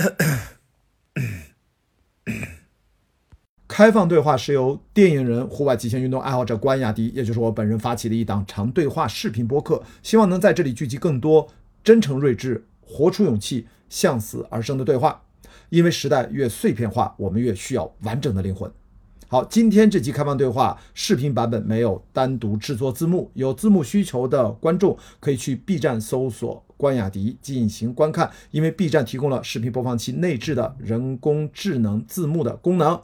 开放对话是由电影人、户外极限运动爱好者关雅迪，也就是我本人发起的一档长对话视频播客，希望能在这里聚集更多真诚、睿智、活出勇气、向死而生的对话。因为时代越碎片化，我们越需要完整的灵魂。好，今天这期开放对话视频版本没有单独制作字幕，有字幕需求的观众可以去 B 站搜索关雅迪进行观看，因为 B 站提供了视频播放器内置的人工智能字幕的功能。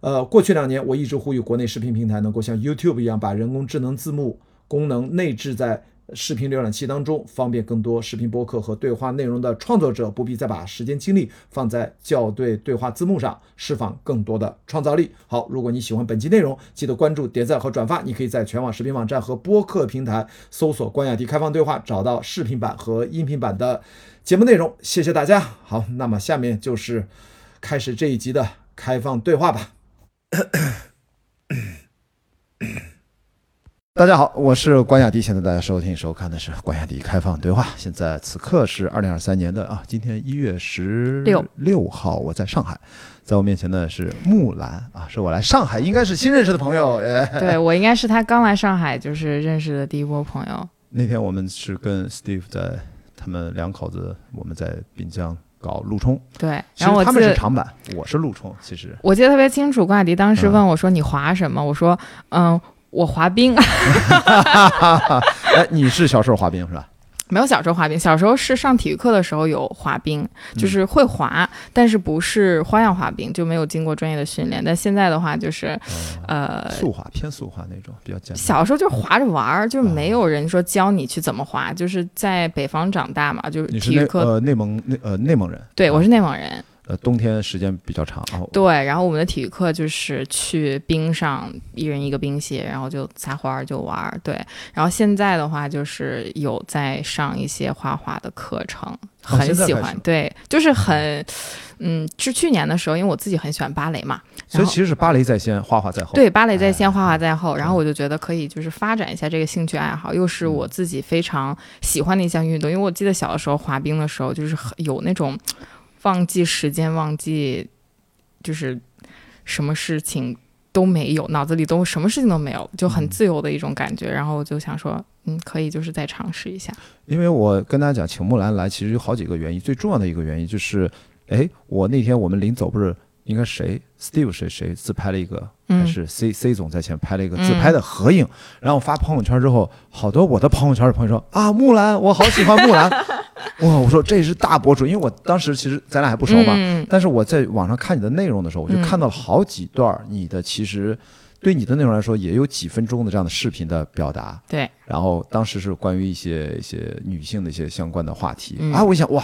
呃，过去两年我一直呼吁国内视频平台能够像 YouTube 一样，把人工智能字幕功能内置在。视频浏览器当中，方便更多视频播客和对话内容的创作者不必再把时间精力放在校对对话字幕上，释放更多的创造力。好，如果你喜欢本期内容，记得关注、点赞和转发。你可以在全网视频网站和播客平台搜索“关雅迪开放对话”，找到视频版和音频版的节目内容。谢谢大家。好，那么下面就是开始这一集的开放对话吧。大家好，我是关雅迪。现在大家收听收看的是关雅迪开放对话。现在此刻是二零二三年的啊，今天一月十六六号，我在上海，在我面前的是木兰啊，是我来上海应该是新认识的朋友。对我应该是他刚来上海就是认识的第一波朋友。那天我们是跟 Steve 在他们两口子，我们在滨江搞陆冲。对，然后他们是长板，我是陆冲。其实我记得特别清楚，关雅迪当时问我说：“你滑什么？”我说：“嗯。”我滑冰，哎，你是小时候滑冰是吧？没有小时候滑冰，小时候是上体育课的时候有滑冰，就是会滑，但是不是花样滑冰，就没有经过专业的训练。但现在的话，就是呃，速滑偏速滑那种比较简单。小时候就是滑着玩儿，就是没有人说教你去怎么滑，就是在北方长大嘛，就是体育课。呃，内蒙内呃内蒙人，对我是内蒙人。呃，冬天时间比较长，对，然后我们的体育课就是去冰上，一人一个冰鞋，然后就撒欢儿就玩儿，对。然后现在的话，就是有在上一些画画的课程，很喜欢，对，就是很，嗯，是去年的时候，因为我自己很喜欢芭蕾嘛，所以其实是芭蕾在先，画画在后。对，芭蕾在先，画画在后。然后我就觉得可以，就是发展一下这个兴趣爱好，又是我自己非常喜欢的一项运动。因为我记得小的时候滑冰的时候，就是很有那种。忘记时间，忘记就是什么事情都没有，脑子里都什么事情都没有，就很自由的一种感觉。然后我就想说，嗯，可以就是再尝试一下。因为我跟大家讲，请木兰来其实有好几个原因，最重要的一个原因就是，哎，我那天我们临走不是。应该谁？Steve 谁谁自拍了一个，还是 C C 总在前拍了一个自拍的合影，然后发朋友圈之后，好多我的朋友圈的朋友说啊，木兰，我好喜欢木兰，哇！我说这是大博主，因为我当时其实咱俩还不熟嘛，但是我在网上看你的内容的时候，我就看到了好几段你的其实。对你的内容来说，也有几分钟的这样的视频的表达。对，然后当时是关于一些一些女性的一些相关的话题啊，我一想哇，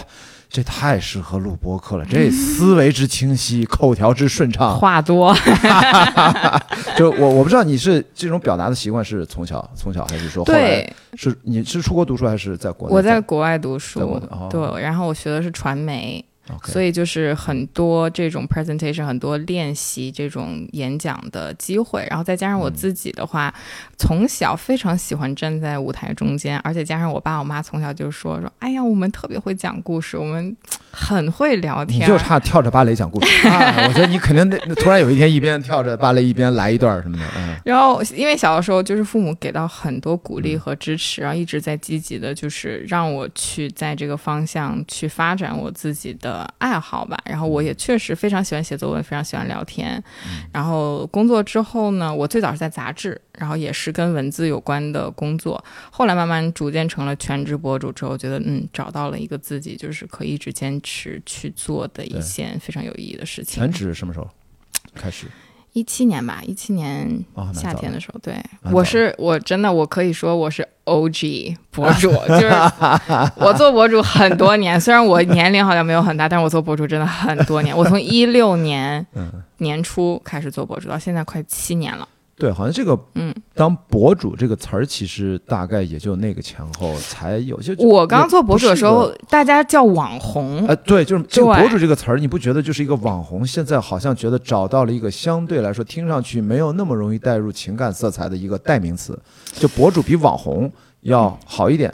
这太适合录播客了，这思维之清晰，口条之顺畅，话多。就我我不知道你是这种表达的习惯是从小从小还是说后来是你是出国读书还是在国内？我在国外读书，对，然后我学的是传媒。所以就是很多这种 presentation，很多练习这种演讲的机会，然后再加上我自己的话，从小非常喜欢站在舞台中间，而且加上我爸我妈从小就说说，哎呀，我们特别会讲故事，我们很会聊天，你就差跳着芭蕾讲故事 啊！我觉得你肯定得突然有一天一边跳着芭蕾一边来一段什么的。嗯。然后因为小的时候就是父母给到很多鼓励和支持，然后一直在积极的，就是让我去在这个方向去发展我自己的。爱好吧，然后我也确实非常喜欢写作文，非常喜欢聊天。然后工作之后呢，我最早是在杂志，然后也是跟文字有关的工作。后来慢慢逐渐成了全职博主之后，觉得嗯，找到了一个自己就是可以一直坚持去做的一件非常有意义的事情。全职什么时候开始？一七年吧，一七年夏天的时候，对我是我真的我可以说我是 O G 博主，就是我做博主很多年，虽然我年龄好像没有很大，但是我做博主真的很多年，我从一六年年初开始做博主，到现在快七年了。对，好像这个，嗯，当博主这个词儿，其实大概也就那个前后才有。就我刚做博主的时候，大家叫网红。呃，对，就是这个博主这个词儿，你不觉得就是一个网红？现在好像觉得找到了一个相对来说听上去没有那么容易带入情感色彩的一个代名词，就博主比网红要好一点。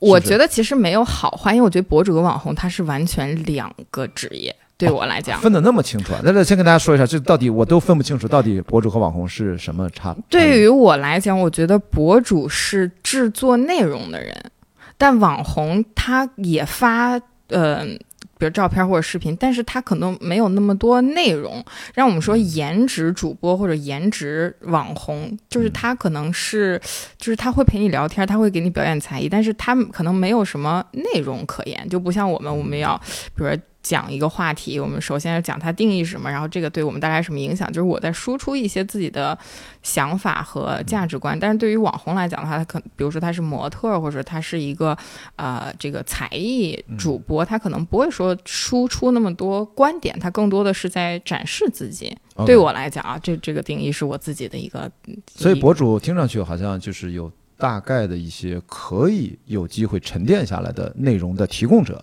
我觉得其实没有好坏，因为我觉得博主和网红它是完全两个职业，对我来讲。分得那么清楚啊？那那先跟大家说一下，这到底我都分不清楚，到底博主和网红是什么差？对于我来讲，我觉得博主是制作内容的人，但网红他也发呃，比如照片或者视频，但是他可能没有那么多内容。让我们说颜值主播或者颜值网红，就是他可能是，就是他会陪你聊天，他会给你表演才艺，但是他可能没有什么内容可言，就不像我们，我们要比如说。讲一个话题，我们首先要讲它定义是什么，然后这个对我们带来什么影响，就是我在输出一些自己的想法和价值观。但是对于网红来讲的话，他可比如说他是模特，或者他是一个呃这个才艺主播，他可能不会说输出那么多观点，他更多的是在展示自己。对我来讲啊，这这个定义是我自己的一个，所以博主听上去好像就是有大概的一些可以有机会沉淀下来的内容的提供者。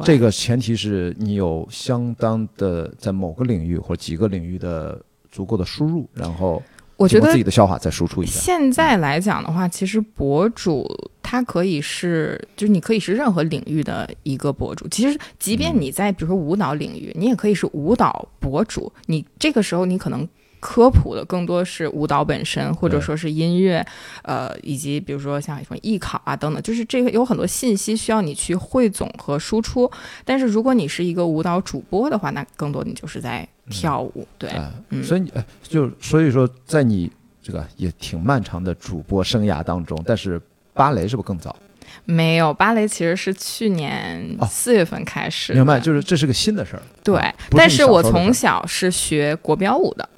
对这个前提是你有相当的在某个领域或者几个领域的足够的输入，然后我觉得自己的消化再输出一下。现在来讲的话，其实博主他可以是，就是你可以是任何领域的一个博主。其实，即便你在比如说舞蹈领域，你也可以是舞蹈博主。你这个时候你可能。科普的更多是舞蹈本身，或者说是音乐，呃，以及比如说像什么艺考啊等等，就是这个有很多信息需要你去汇总和输出。但是如果你是一个舞蹈主播的话，那更多你就是在跳舞，对，所以你哎，就所以说，在你这个也挺漫长的主播生涯当中，但是芭蕾是不是更早？没有，芭蕾其实是去年哦四月份开始的、明白，就是这是个新的事儿。对，但是我从小是学国标舞的，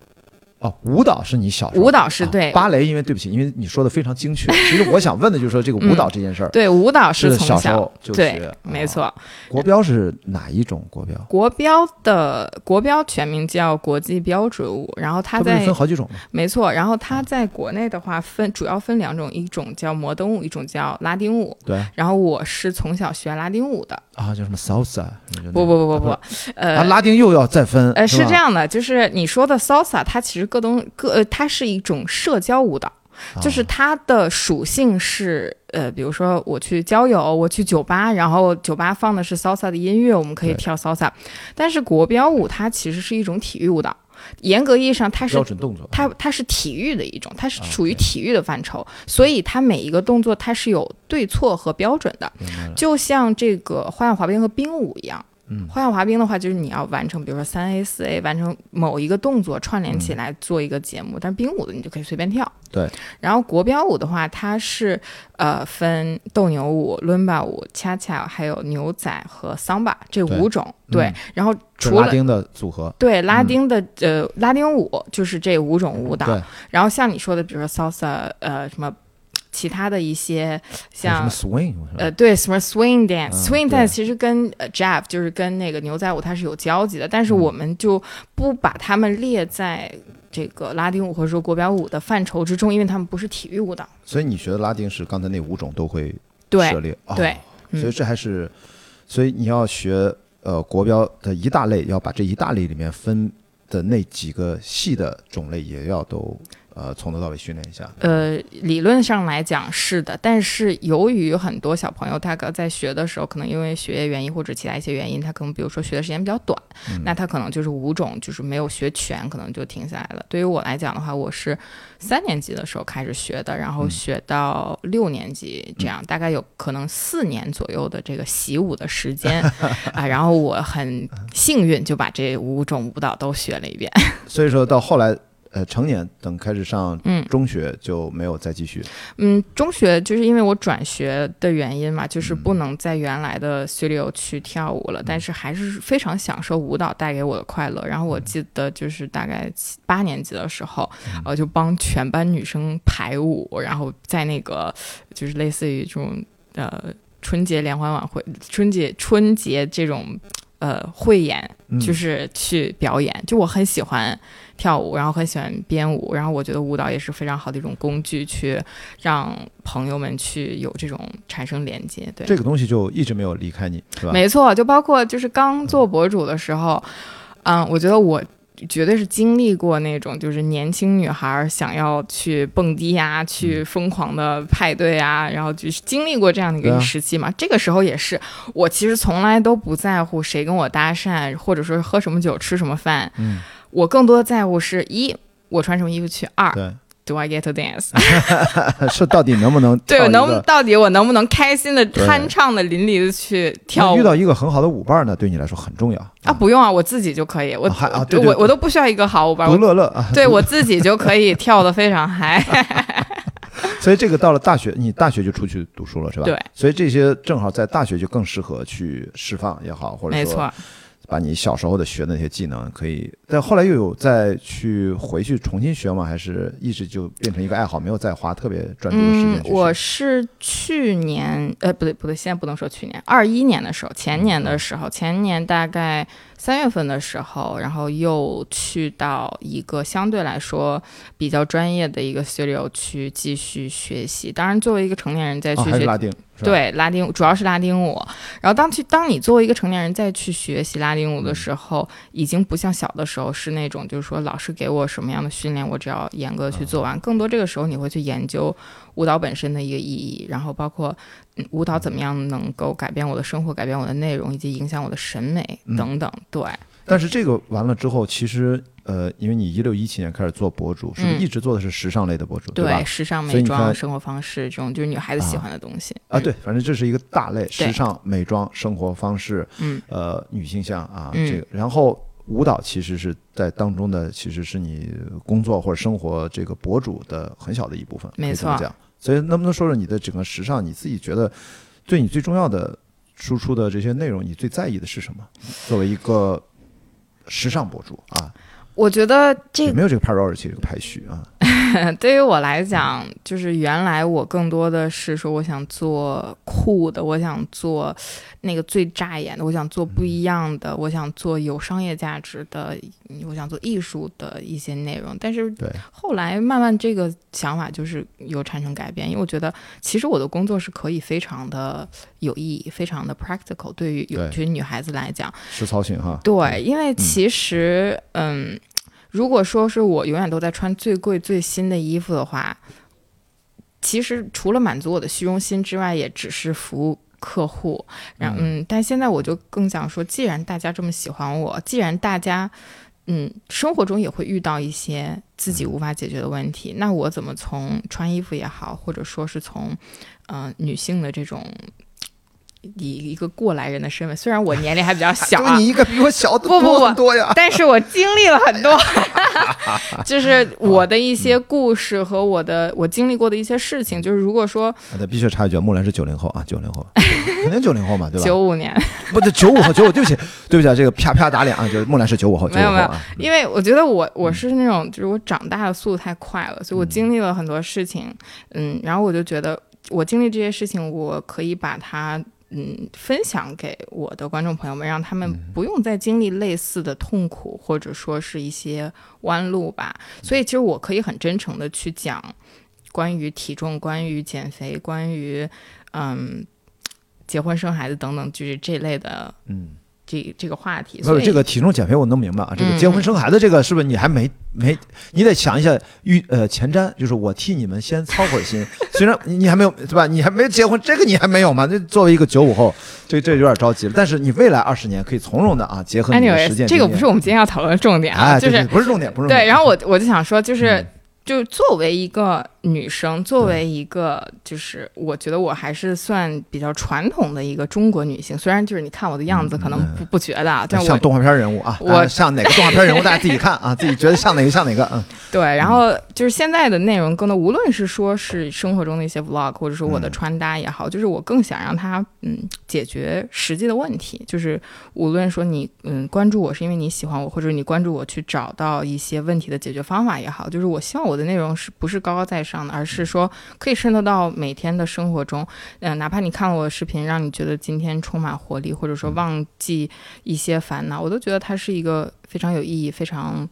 哦，舞蹈是你小时候舞蹈是啊对芭蕾，因为对不起，因为你说的非常精确。其实我想问的就是说这个舞蹈这件事儿，对，舞蹈是从小时候就对学，没。错。啊国标是哪一种国标？国标的国标全名叫国际标准舞，然后它在分好几种吗？没错，然后它在国内的话分主要分两种，一种叫摩登舞，一种叫拉丁舞。对然后我是从小学拉丁舞的，啊，叫什么 salsa？不不不不不呃，拉丁又要再分，呃，是这样的，就是你说的 salsa，它其实各东各，呃，它是一种社交舞蹈，就是啊它的属性是，呃，比如说我去交友，我去酒吧，然后酒吧放的是 salsa 的音乐，我们可以跳 salsa，但是国标舞它其实是一种体育舞蹈，严格意义上它是标准动作。它它是体育的一种，它是啊属于体育的范畴，所以它每一个动作它是有对错和标准的，就像这个花样滑冰和冰舞一样。嗯花样滑冰的话，就是你要完成，比如说三 A、四 A，完成某一个动作串联起来做一个节目。但是冰舞的你就可以随便跳。对。然后国标舞的话，它是呃分斗牛舞、伦巴舞、恰恰，还有牛仔和桑巴这五种。对。嗯然后除了拉丁的组合。对拉丁的、呃拉丁舞就是这五种舞蹈。对，然后像你说的，比如说 salsa，呃什么其他的一些像 swing 呃，对，什么 swing 嗯 dance，swing 对 dance 其实跟呃 jazz 就是跟那个牛仔舞它是有交集的，但是嗯我们就不把它们列在这个拉丁舞或者说国标舞的范畴之中，因为它们不是体育舞蹈。所以你学的拉丁是刚才那五种都会对涉猎。哦对，嗯所以这还是，所以你要学呃国标的一大类，要把这一大类里面分的那几个系的种类也要都呃从头到尾训练一下。呃，理论上来讲是的，但是由于很多小朋友他可在学的时候，可能因为学业原因或者其他一些原因，他可能比如说学的时间比较短，嗯那他可能就是五种就是没有学全，可能就停下来了。对于我来讲的话，我是三年级的时候开始学的，然后嗯学到六年级，这样 大概有可能四年左右的这个习武的时间 啊。然后我很幸运就把这五种舞蹈都学了一遍。所以说到后来呃成年等开始上嗯。中学就没有再继续。嗯，中学就是因为我转学的原因嘛，就是不能在原来的 studio 去跳舞了，但是还是非常享受舞蹈带给我的快乐。然后我记得就是大概七八年级的时候，呃，就帮全班女生排舞，然后在那个就是类似于这种呃春节联欢晚会、春节春节这种呃汇演，嗯就是去表演。就我很喜欢跳舞，然后很喜欢编舞，然后我觉得舞蹈也是非常好的一种工具，去让朋友们去有这种产生连接。对，这个东西就一直没有离开你，是吧？没错，就包括就是刚做博主的时候，嗯，我觉得我绝对是经历过那种就是年轻女孩想要去蹦迪呀，去疯狂的派对啊，然后就是经历过这样的一个时期嘛。这个时候也是，我其实从来都不在乎谁跟我搭讪，或者说喝什么酒、吃什么饭。嗯，我更多的在乎是一我穿什么衣服去，二对，Do I get to dance？是到底能不能 对，能到底我能不能开心的、酣畅的、淋漓的去跳舞遇？到一个很好的舞伴呢，对你来说很重要啊，不用啊，我自己就可以，我、啊还啊我我都不需要一个好舞伴，独我乐乐啊。对我自己就可以跳的非常嗨。所以这个到了大学，你大学就出去读书了是吧？对。所以这些正好在大学就更适合去释放也好，或者说没错，把你小时候的学的那些技能可以，但后来又有再去回去重新学吗？还是一直就变成一个爱好，没有再花特别专注的时间？我是去年，呃，不对不对，现在不能说去年，二一年的时候，前年的时候，前年大概三月份的时候，然后又去到一个相对来说比较专业的一个 studio 去继续学习。当然，作为一个成年人再哦，去学拉丁，对拉丁，主要是拉丁舞。然后当去当你作为一个成年人再去学习拉丁舞的时候，已经不像小的时候是那种，就是说老师给我什么样的训练，我只要严格去做完。更多这个时候你会去研究舞蹈本身的一个意义，然后包括、嗯舞蹈怎么样能够改变我的生活、改变我的内容，以及影响我的审美嗯。等等。对，但是这个完了之后，其实呃，因为你一六一七年开始做博主，是不是嗯。一直做的是时尚类的博主，吧？对，时尚美妆、生活方式这种就是女孩子喜欢的东西。啊，嗯对，反正这是一个大类，时尚、美妆、生活方式，嗯，呃，女性向啊，嗯。这个，然后舞蹈其实是在当中的，其实是你工作或者生活这个博主的很小的一部分，没错这么讲。所以能不能说说你的整个时尚，你自己觉得对你最重要的输出的这些内容，你最在意的是什么？作为一个时尚博主啊，我觉得这有没有这个 priority 这个排序啊？对于我来讲，就是原来我更多的是说，我想做酷的，我想做那个最扎眼的，我想做不一样的，我想做有商业价值的，我想做艺术的一些内容。但是，后来慢慢这个想法就是有产生改变，因为我觉得其实我的工作是可以非常的有意义，非常的 practical，对于有对对于女孩子来讲。实操性哈。对，因为其实，嗯如果说是我永远都在穿最贵最新的衣服的话，其实除了满足我的虚荣心之外，也只是服务客户。然后，嗯，但现在我就更想说，既然大家这么喜欢我，既然大家。嗯，生活中也会遇到一些自己无法解决的问题，那我怎么从穿衣服也好，或者说是从，嗯、女性的这种以一个过来人的身份，虽然我年龄还比较 小啊，就你一个比我小的不不多不很多呀。但是我经历了很多，就是我的一些故事和我的我经历过的一些事情。就是如果说啊对，必须插一句，木兰是九零后啊，九零后，肯定九零后嘛，对吧？九五年，不对，九五后，九五，对不起，对不起啊，这个啪啪打脸啊，就是木兰是九五后，没有没有五后啊，因为我觉得我我是那种就是我长大的速度太快了，所以我经历了很多事情，嗯，然后我就觉得我经历这些事情，我可以把它。嗯，分享给我的观众朋友们，让他们不用再经历类似的痛苦，或者说是一些弯路吧。所以，其实我可以很真诚的去讲关于体重、关于减肥、关于嗯结婚生孩子等等，就是这类的嗯，这这个话题。所以这个体重减肥我能明白啊，这个嗯结婚生孩子这个是不是你还没没，你得想一下预呃前瞻，就是我替你们先操会儿心，虽然你你还没有对吧，你还没有结婚，这个你还没有嘛，这作为一个九五后，这这有点着急了，但是你未来二十年可以从容的啊，结合你的实践，这个不是我们今天要讨论的重点啊，就是对不是重点，不是重点。对。然后我我就想说，就是、嗯。就作为一个女生，作为一个就是我觉得我还是算比较传统的一个中国女性，虽然就是你看我的样子可能不、不觉得啊，但我像动画片人物啊，我像哪个动画片人物，大家自己看啊，自己觉得像哪个像哪个，嗯，对，然后就是现在的内容更多，无论是说是生活中的一些 vlog，或者说我的穿搭也好，就是我更想让它嗯解决实际的问题，就是无论说你嗯关注我是因为你喜欢我，或者你关注我去找到一些问题的解决方法也好，就是我希望我的内容是不是高高在上的，而是说可以渗透到每天的生活中，嗯、哪怕你看了我的视频，让你觉得今天充满活力，或者说忘记一些烦恼，我都觉得它是一个非常有意义、非常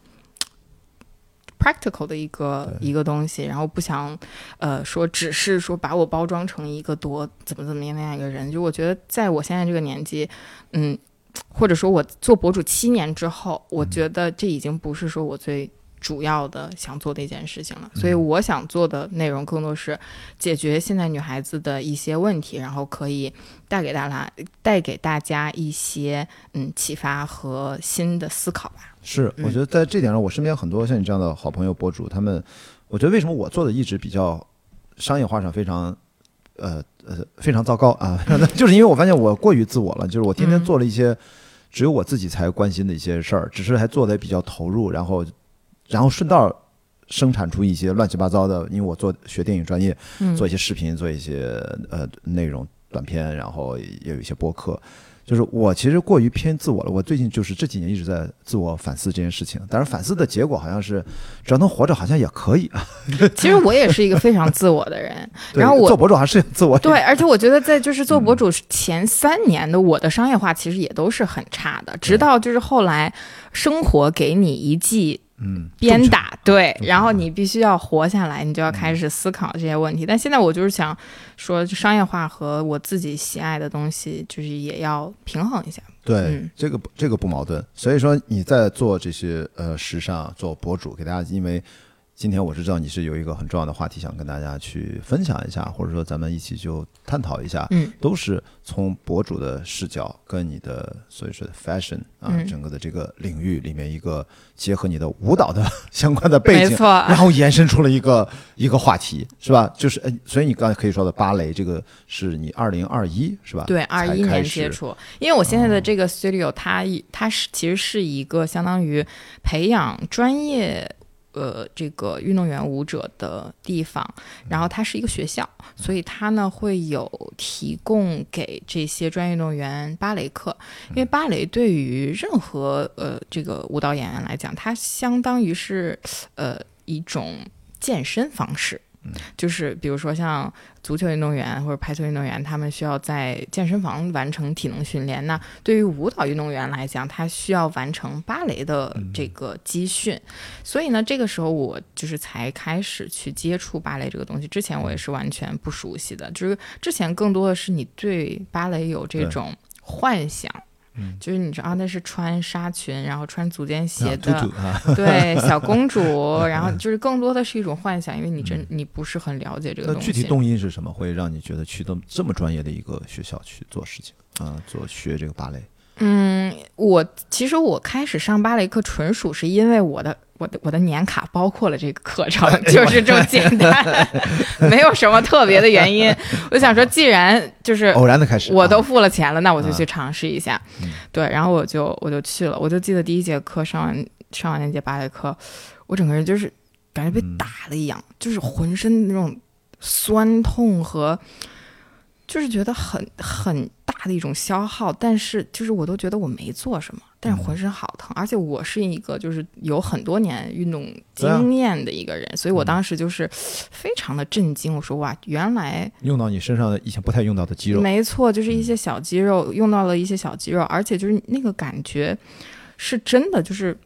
practical 的一个一个东西，然后不想呃说只是说把我包装成一个多怎么怎么样那样一个人，就我觉得在我现在这个年纪，嗯。或者说我做博主七年之后，我觉得这已经不是说我最主要的想做的一件事情了。所以我想做的内容更多是解决现在女孩子的一些问题，然后可以带给大家带给大家一些嗯启发和新的思考吧。是，我觉得在这点上，我身边很多像你这样的好朋友博主，他们，我觉得为什么我做的一直比较商业化上非常。呃呃，非常糟糕 啊！就是因为我发现我过于自我了，就是我天天做了一些只有我自己才关心的一些事儿，只是还做的比较投入，然后然后顺道生产出一些乱七八糟的。因为我做学电影专业，做一些视频，做一些呃内容短片，然后也有一些播客。就是我其实过于偏自我了。我最近就是这几年一直在自我反思这件事情，但是反思的结果好像是，只要能活着好像也可以啊。其实我也是一个非常自我的人，然后我做博主还是自我。对，而且我觉得在就是做博主前三年的我的商业化其实也都是很差的，直到就是后来生活给你一记。嗯，鞭打对，然后你必须要活下来，你就要开始思考这些问题。但现在我就是想说，商业化和我自己喜爱的东西，就是也要平衡一下。对，这个这个不矛盾。所以说你在做这些呃时尚做博主，给大家，因为。今天我是知道你是有一个很重要的话题想跟大家去分享一下，或者说咱们一起就探讨一下，嗯，都是从博主的视角跟你的所以说的 fashion 啊，整个的这个领域里面一个结合你的舞蹈的相关的背景，没错，然后延伸出了一个一个话题，是吧？就是呃，所以你刚才可以说的芭蕾，这个是你二零二一是吧？对，二一年接触，因为我现在的这个 studio 它它是其实是一个相当于培养专业。呃，这个运动员舞者的地方，然后它是一个学校，所以它呢会有提供给这些专业运动员芭蕾课。因为芭蕾对于任何呃这个舞蹈演员来讲，它相当于是呃一种健身方式。就是比如说像足球运动员或者排球运动员，他们需要在健身房完成体能训练。那对于舞蹈运动员来讲，他需要完成芭蕾的这个集训。所以呢，这个时候我就是才开始去接触芭蕾这个东西。之前我也是完全不熟悉的，就是之前更多的是你对芭蕾有这种幻想。嗯，就是你知道，那是穿纱裙，然后穿足尖鞋的，对小公主，然后就是更多的是一种幻想，因为你真你不是很了解这个东西。那具体动因是什么，会让你觉得去这么这么专业的一个学校去做事情啊，做学这个芭蕾？嗯，我其实我开始上芭蕾课，纯属是因为我的。我的我的年卡包括了这个课程，就是这么简单，没有什么特别的原因。我想说，既然就是偶然的开始，我都付了钱了，那我就去尝试一下。对，然后我就我就去了。我就记得第一节课上完上完那节芭蕾课，我整个人就是感觉被打了一样，就是浑身那种酸痛和。就是觉得很很大的一种消耗，但是就是我都觉得我没做什么，但是浑身好疼，而且我是一个就是有很多年运动经验的一个人，所以我当时就是非常的震惊。我说哇，原来用到你身上的以前不太用到的肌肉，没错，就是一些小肌肉用到了一些小肌肉，而且就是那个感觉是真的，就是。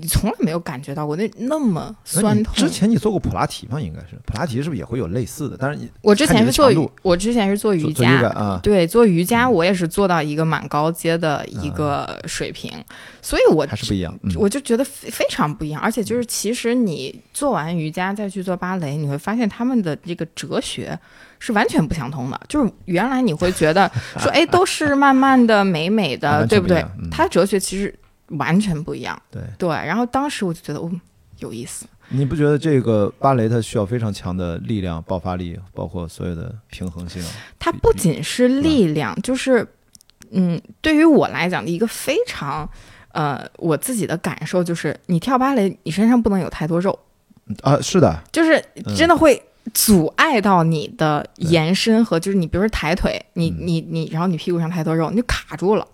你从来没有感觉到过那那么酸痛。之前你做过普拉提吗？应该是普拉提是不是也会有类似的？但是你我之前是做我之前是做瑜伽啊，对，做瑜伽我也是做到一个蛮高阶的一个水平，所以我还是不一样。我就觉得非非常不一样，而且就是其实你做完瑜伽再去做芭蕾，你会发现他们的这个哲学是完全不相通的。就是原来你会觉得 说，哎，都是慢慢的、美美的，对不对？他哲学其实。完全不一样，对。对，然后当时我就觉得，哦，有意思。你不觉得这个芭蕾它需要非常强的力量、爆发力，包括所有的平衡性？它不仅是力量，就是，嗯，对于我来讲的一个非常，呃，我自己的感受就是，你跳芭蕾，你身上不能有太多肉。啊，是的，就是真的会阻碍到你的延伸和，就是你比如说抬腿，你你你，然后你屁股上太多肉，你就卡住了。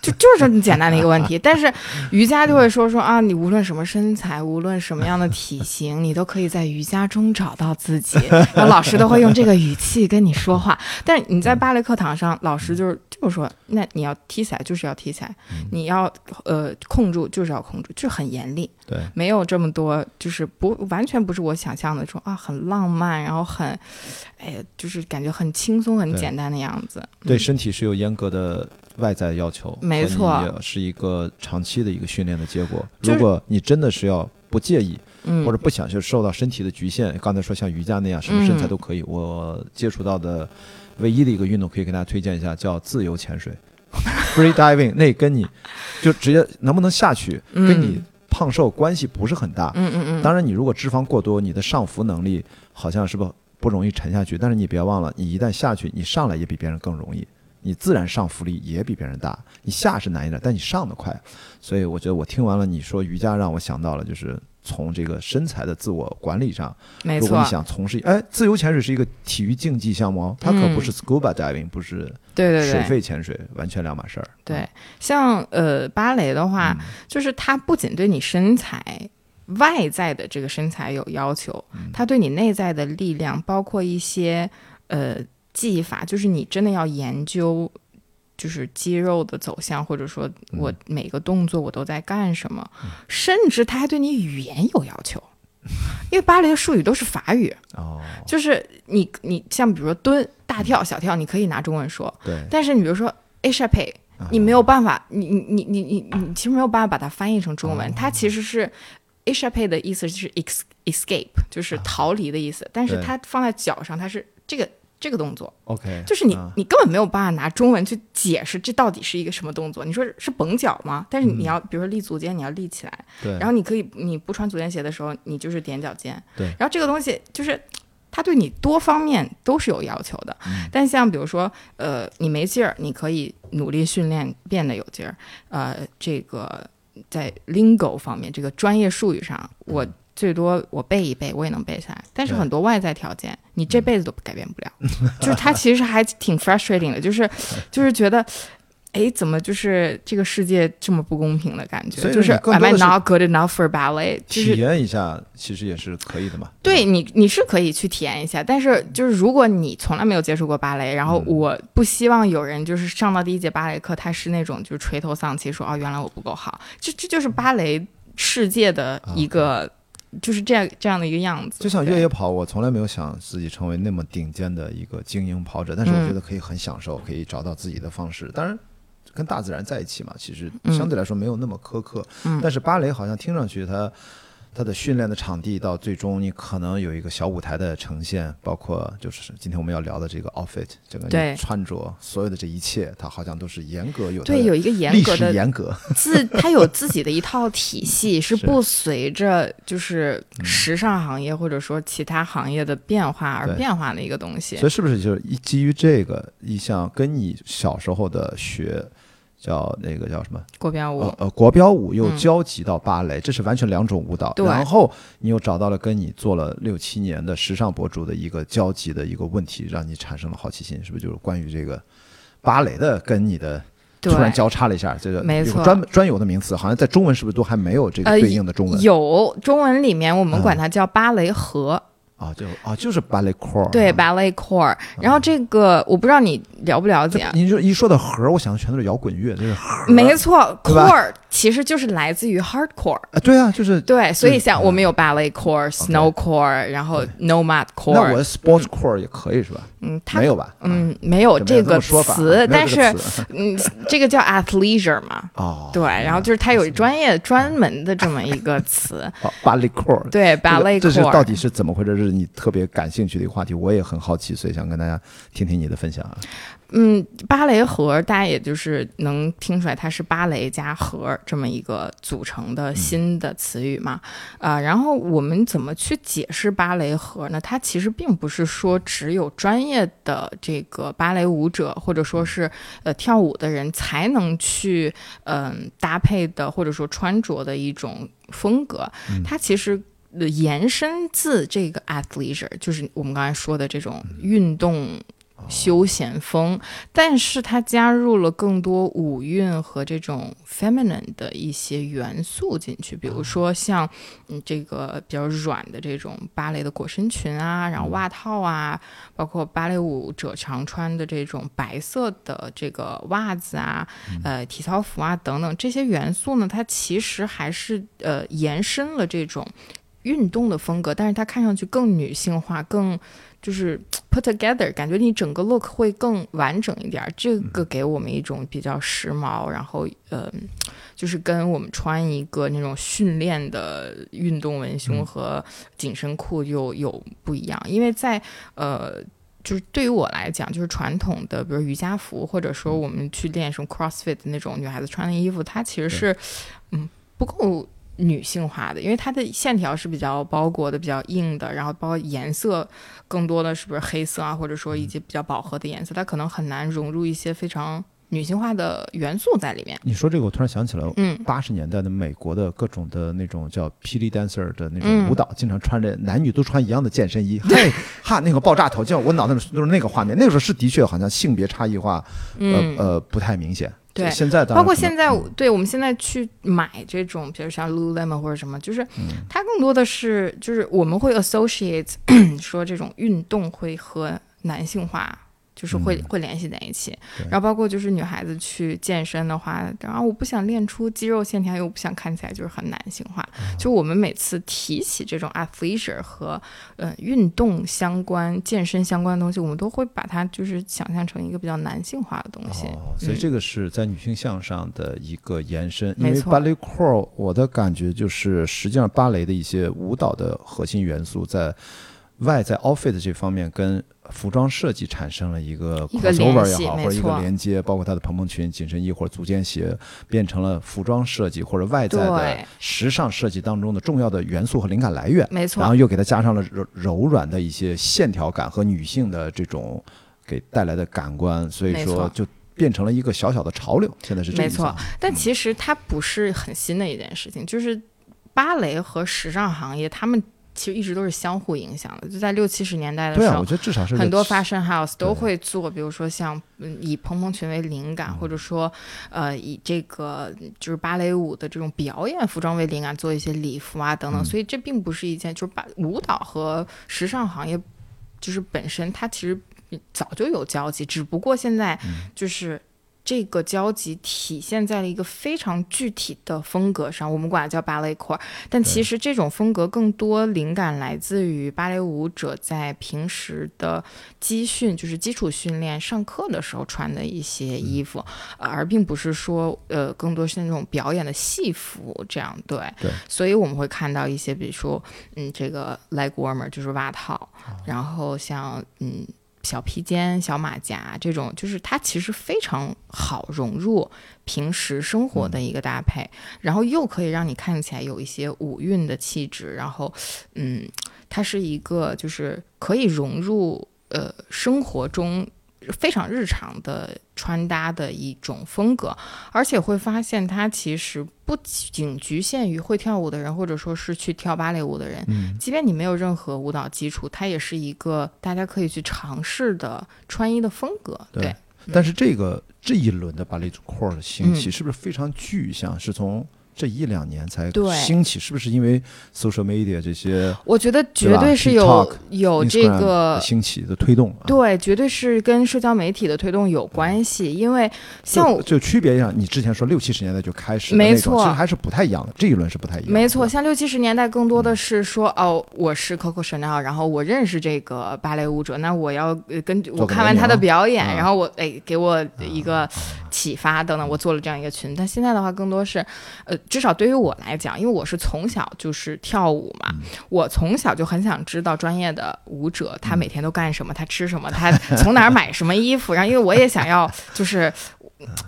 就就是这么简单的一个问题，但是瑜伽就会说说啊，你无论什么身材，无论什么样的体型，你都可以在瑜伽中找到自己。然后老师都会用这个语气跟你说话，但是你在芭蕾课堂上，老师就是就是说，那你要踢起来就是要踢起来，你要呃控住就是要控住，就很严厉。对，没有这么多，就是不完全不是我想象的说啊很浪漫，然后很，哎，就是感觉很轻松很简单的样子。对身体是有严格的。外在要求，没错是一个长期的一个训练的结果。如果你真的是要不介意，嗯，或者不想去受到身体的局限，刚才说像瑜伽那样，什么身材嗯都可以。我接触到的唯一的一个运动，可以给大家推荐一下，叫自由潜水 （free diving）。那跟你就直接能不能下去，嗯跟你胖瘦关系不是很大。嗯嗯嗯，当然，你如果脂肪过多，你的上浮能力好像是不不容易沉下去。但是你别忘了，你一旦下去，你上来也比别人更容易，你自然上浮力也比别人大。你下是难一点，但你上的快。所以我觉得我听完了你说瑜伽，让我想到了就是从这个身材的自我管理上，没错如果你，想从事，哎，自由潜水是一个体育竞技项目哦，它可不是 scuba diving，不是水对对水肺潜水，完全两码事儿。对，像呃芭蕾的话，嗯就是它不仅对你身材外在的这个身材有要求，嗯它对你内在的力量，包括一些呃技法，就是你真的要研究。就是肌肉的走向，或者说我每个动作我都在干什么，甚至他还对你语言有要求，因为芭蕾的术语都是法语，哦，就是你你像比如说蹲、大跳、小跳，你可以拿中文说，对，但是你比如说 a s h a p e 你没有办法，你你你你你你其实没有办法把它翻译成中哦。文，它其实是 A s h a p 的意思是 ex escape，就是逃离的意思，但是它放在脚上，它是这个这个动作，OK，就是你啊你根本没有办法拿中文去解释这到底是一个什么动作。你说是绷脚吗？但是你要比如说立足尖，你要立起来，嗯对，然后你可以你不穿足尖鞋的时候，你就是踮脚尖，对然后这个东西就是。它对你多方面都是有要求的，嗯但像比如说，呃，你没劲儿，你可以努力训练变得有劲儿。呃，这个在 lingo 方面，这个专业术语上，我最多我背一背，我也能背下来。但是很多外在条件，你这辈子都改变不了。就是他其实还挺 frustrating 的，就是就是觉得。哎，怎么就是这个世界这么不公平的感觉？就是 Am I not good enough for ballet？体验一下，其实也是可以的嘛。对你，你是可以去体验一下，但是就是如果你从来没有接触过芭蕾，然后嗯我不希望有人就是上到第一节芭蕾课，他是那种就是垂头丧气说哦，原来我不够好，这这就是芭蕾世界的一个、就是这样这样的一个样子。就像越野跑，我从来没有想自己成为那么顶尖的一个精英跑者，但是我嗯觉得可以很享受，可以找到自己的方式。当然，跟大自然在一起嘛，其实嗯相对来说没有那么苛刻。嗯但是芭蕾好像听上去它。它的训练的场地到最终，你可能有一个小舞台的呈现，包括就是今天我们要聊的这个 outfit，整个对。穿着所有的这一切，它好像都是严格有对，有一个严格的严格，自，它有自己的一套体系，是是。不随着就是时尚行业或者说其他行业的变化而变化的一个东西所。以是不是就是一基于这个一项跟你小时候的学叫那个叫什么？国标舞。呃，呃国标舞又嗯。交集到芭蕾，这是完全两种舞蹈。对。然后你又找到了跟你做了六七年的时尚博主的一个交集的一个问题，让你产生了好奇心，是不是？就是关于这个芭蕾的跟你的对。突然交叉了一下？这个没错。有专专有的名词，好像在中文是不是都还没有这个呃对应的中文？有中文里面我们嗯。管它叫芭蕾盒，啊，就啊就是 ballet core，。对啊，ballet core。然后这个我不知道你了不了解啊，您就一说到核，我想的全都是摇滚乐，就是核。没错，core 其实就是来自于 hardcore。啊，对啊，就是对，所以像嗯我们有 ballet core、snow core，然后 nomad core 那我 sports core 也可以是吧？嗯，它没有吧？嗯没有这个词，但是 嗯，这个叫 athleisure 嘛。哦，对，然后就是它有专业专门的这么一个词，，ballet core 对 ballet core。这是到底是怎么回事？这是你特别感兴趣的一个话题，我也很好奇，所以想跟大家听听你的分享啊。嗯，芭蕾盒大家也就是能听出来，它是芭蕾加盒这么一个组成的新的词语嘛。啊、然后我们怎么去解释芭蕾盒呢？它其实并不是说只有专业的这个芭蕾舞者或者说是呃跳舞的人才能去嗯、搭配的或者说穿着的一种风格，它其实。呃延伸自这个 athleisure，就是我们刚才说的这种运动休闲风，但是它加入了更多舞韵和这种 feminine 的一些元素进去，比如说像嗯这个比较软的这种芭蕾的裹身裙啊，然后袜套啊，包括芭蕾舞者常穿的这种白色的这个袜子啊，呃体操服啊等等这些元素呢，它其实还是呃延伸了这种。运动的风格，但是它看上去更女性化，更就是 put together，感觉你整个 look 会更完整一点儿。这个给我们一种比较时髦，然后呃，就是跟我们穿一个那种训练的运动文胸和紧身裤又有不一样，因为在呃。就是对于我来讲，就是传统的，比如瑜伽服，或者说我们去练什么 CrossFit 的那种女孩子穿的衣服，它其实是，嗯，不够女性化的，因为它的线条是比较包裹的、比较硬的，然后包括颜色更多的是不是黑色啊，或者说一些比较饱和的颜色，它可能很难融入一些非常。女性化的元素在里面。你说这个，我突然想起了，嗯，八十年代的美国的各种的那种叫霹雳 dancer 的那种舞蹈，经常穿着男女都穿一样的健身衣，嘿哈，那个爆炸头，就我脑袋里都是那个画面。那个时候是的确好像性别差异化，呃呃不太明显。对，现在包括现在，对我们现在去买这种，比如像 Lululemon 或者什么，就是它更多的是就是我们会 associate 说这种运动会和男性化。就是会会联系在一起，然后包括就是女孩子去健身的话，然后我不想练出肌肉线条，又不想看起来就是很男性化。就我们每次提起这种 athleisure 和呃运动相关、健身相关的东西，我们都会把它就是想象成一个比较男性化的东西。哦，所以这个是在女性向上的一个延伸。因为芭蕾 core，我的感觉就是实际上芭蕾的一些舞蹈的核心元素在外在 outfit 这方面跟。服装设计产生了一个 crossover 也好，或者一个连接，包括它的蓬蓬裙、紧身衣或者足尖鞋，变成了服装设计或者外在的时尚设计当中的重要的元素和灵感来源。没错，然后又给它加上了柔柔软的一些线条感和女性的这种给带来的感官，所以说就变成了一个小小的潮流。现在是这没错，但其实它不是很新的一件事情，就是芭蕾和时尚行业他们。其实一直都是相互影响的，就在六七十年代的时候，我觉得至少是很多 fashion house 都会做，比如说像以蓬蓬裙为灵感，或者说呃以这个就是芭蕾舞的这种表演服装为灵感，做一些礼服啊等等。所以这并不是一件就是把舞蹈和时尚行业就是本身它其实早就有交集，只不过现在就是。这个交集体现在了一个非常具体的风格上，我们管它叫芭蕾 core，但其实这种风格更多灵感来自于芭蕾舞者在平时的基训，就是基础训练、上课的时候穿的一些衣服，而并不是说呃更多是那种表演的戏服这样。对，对，所以我们会看到一些，比如说嗯这个 leg warmer 就是袜套，然后像嗯。小披肩、小马甲这种，就是它其实非常好融入平时生活的一个搭配，然后又可以让你看起来有一些舞韵的气质，然后，嗯，它是一个就是可以融入呃生活中。非常日常的穿搭的一种风格，而且会发现它其实不仅局限于会跳舞的人，或者说是去跳芭蕾舞的人。嗯，即便你没有任何舞蹈基础，它也是一个大家可以去尝试的穿衣的风格。对，但是这个这一轮的芭蕾 core 的兴起，是不是非常具象？是从这一两年才兴起，是不是因为 social media 这些？我觉得绝对是有有这个兴起的推动。对，绝对是跟社交媒体的推动有关系。因为像就区别上，你之前说六七十年代就开始，没错，其实还是不太一样的。这一轮是不太一样。没错，像六七十年代更多的是说，哦，我是 Coco Chanel，然后我认识这个芭蕾舞者，那我要根据我看完他的表演，然后我哎给我一个启发等等，我做了这样一个群。但现在的话，更多是呃。至少对于我来讲，因为我是从小就是跳舞嘛，我从小就很想知道专业的舞者他每天都干什么，他吃什么，他从哪儿买什么衣服。然后，因为我也想要就是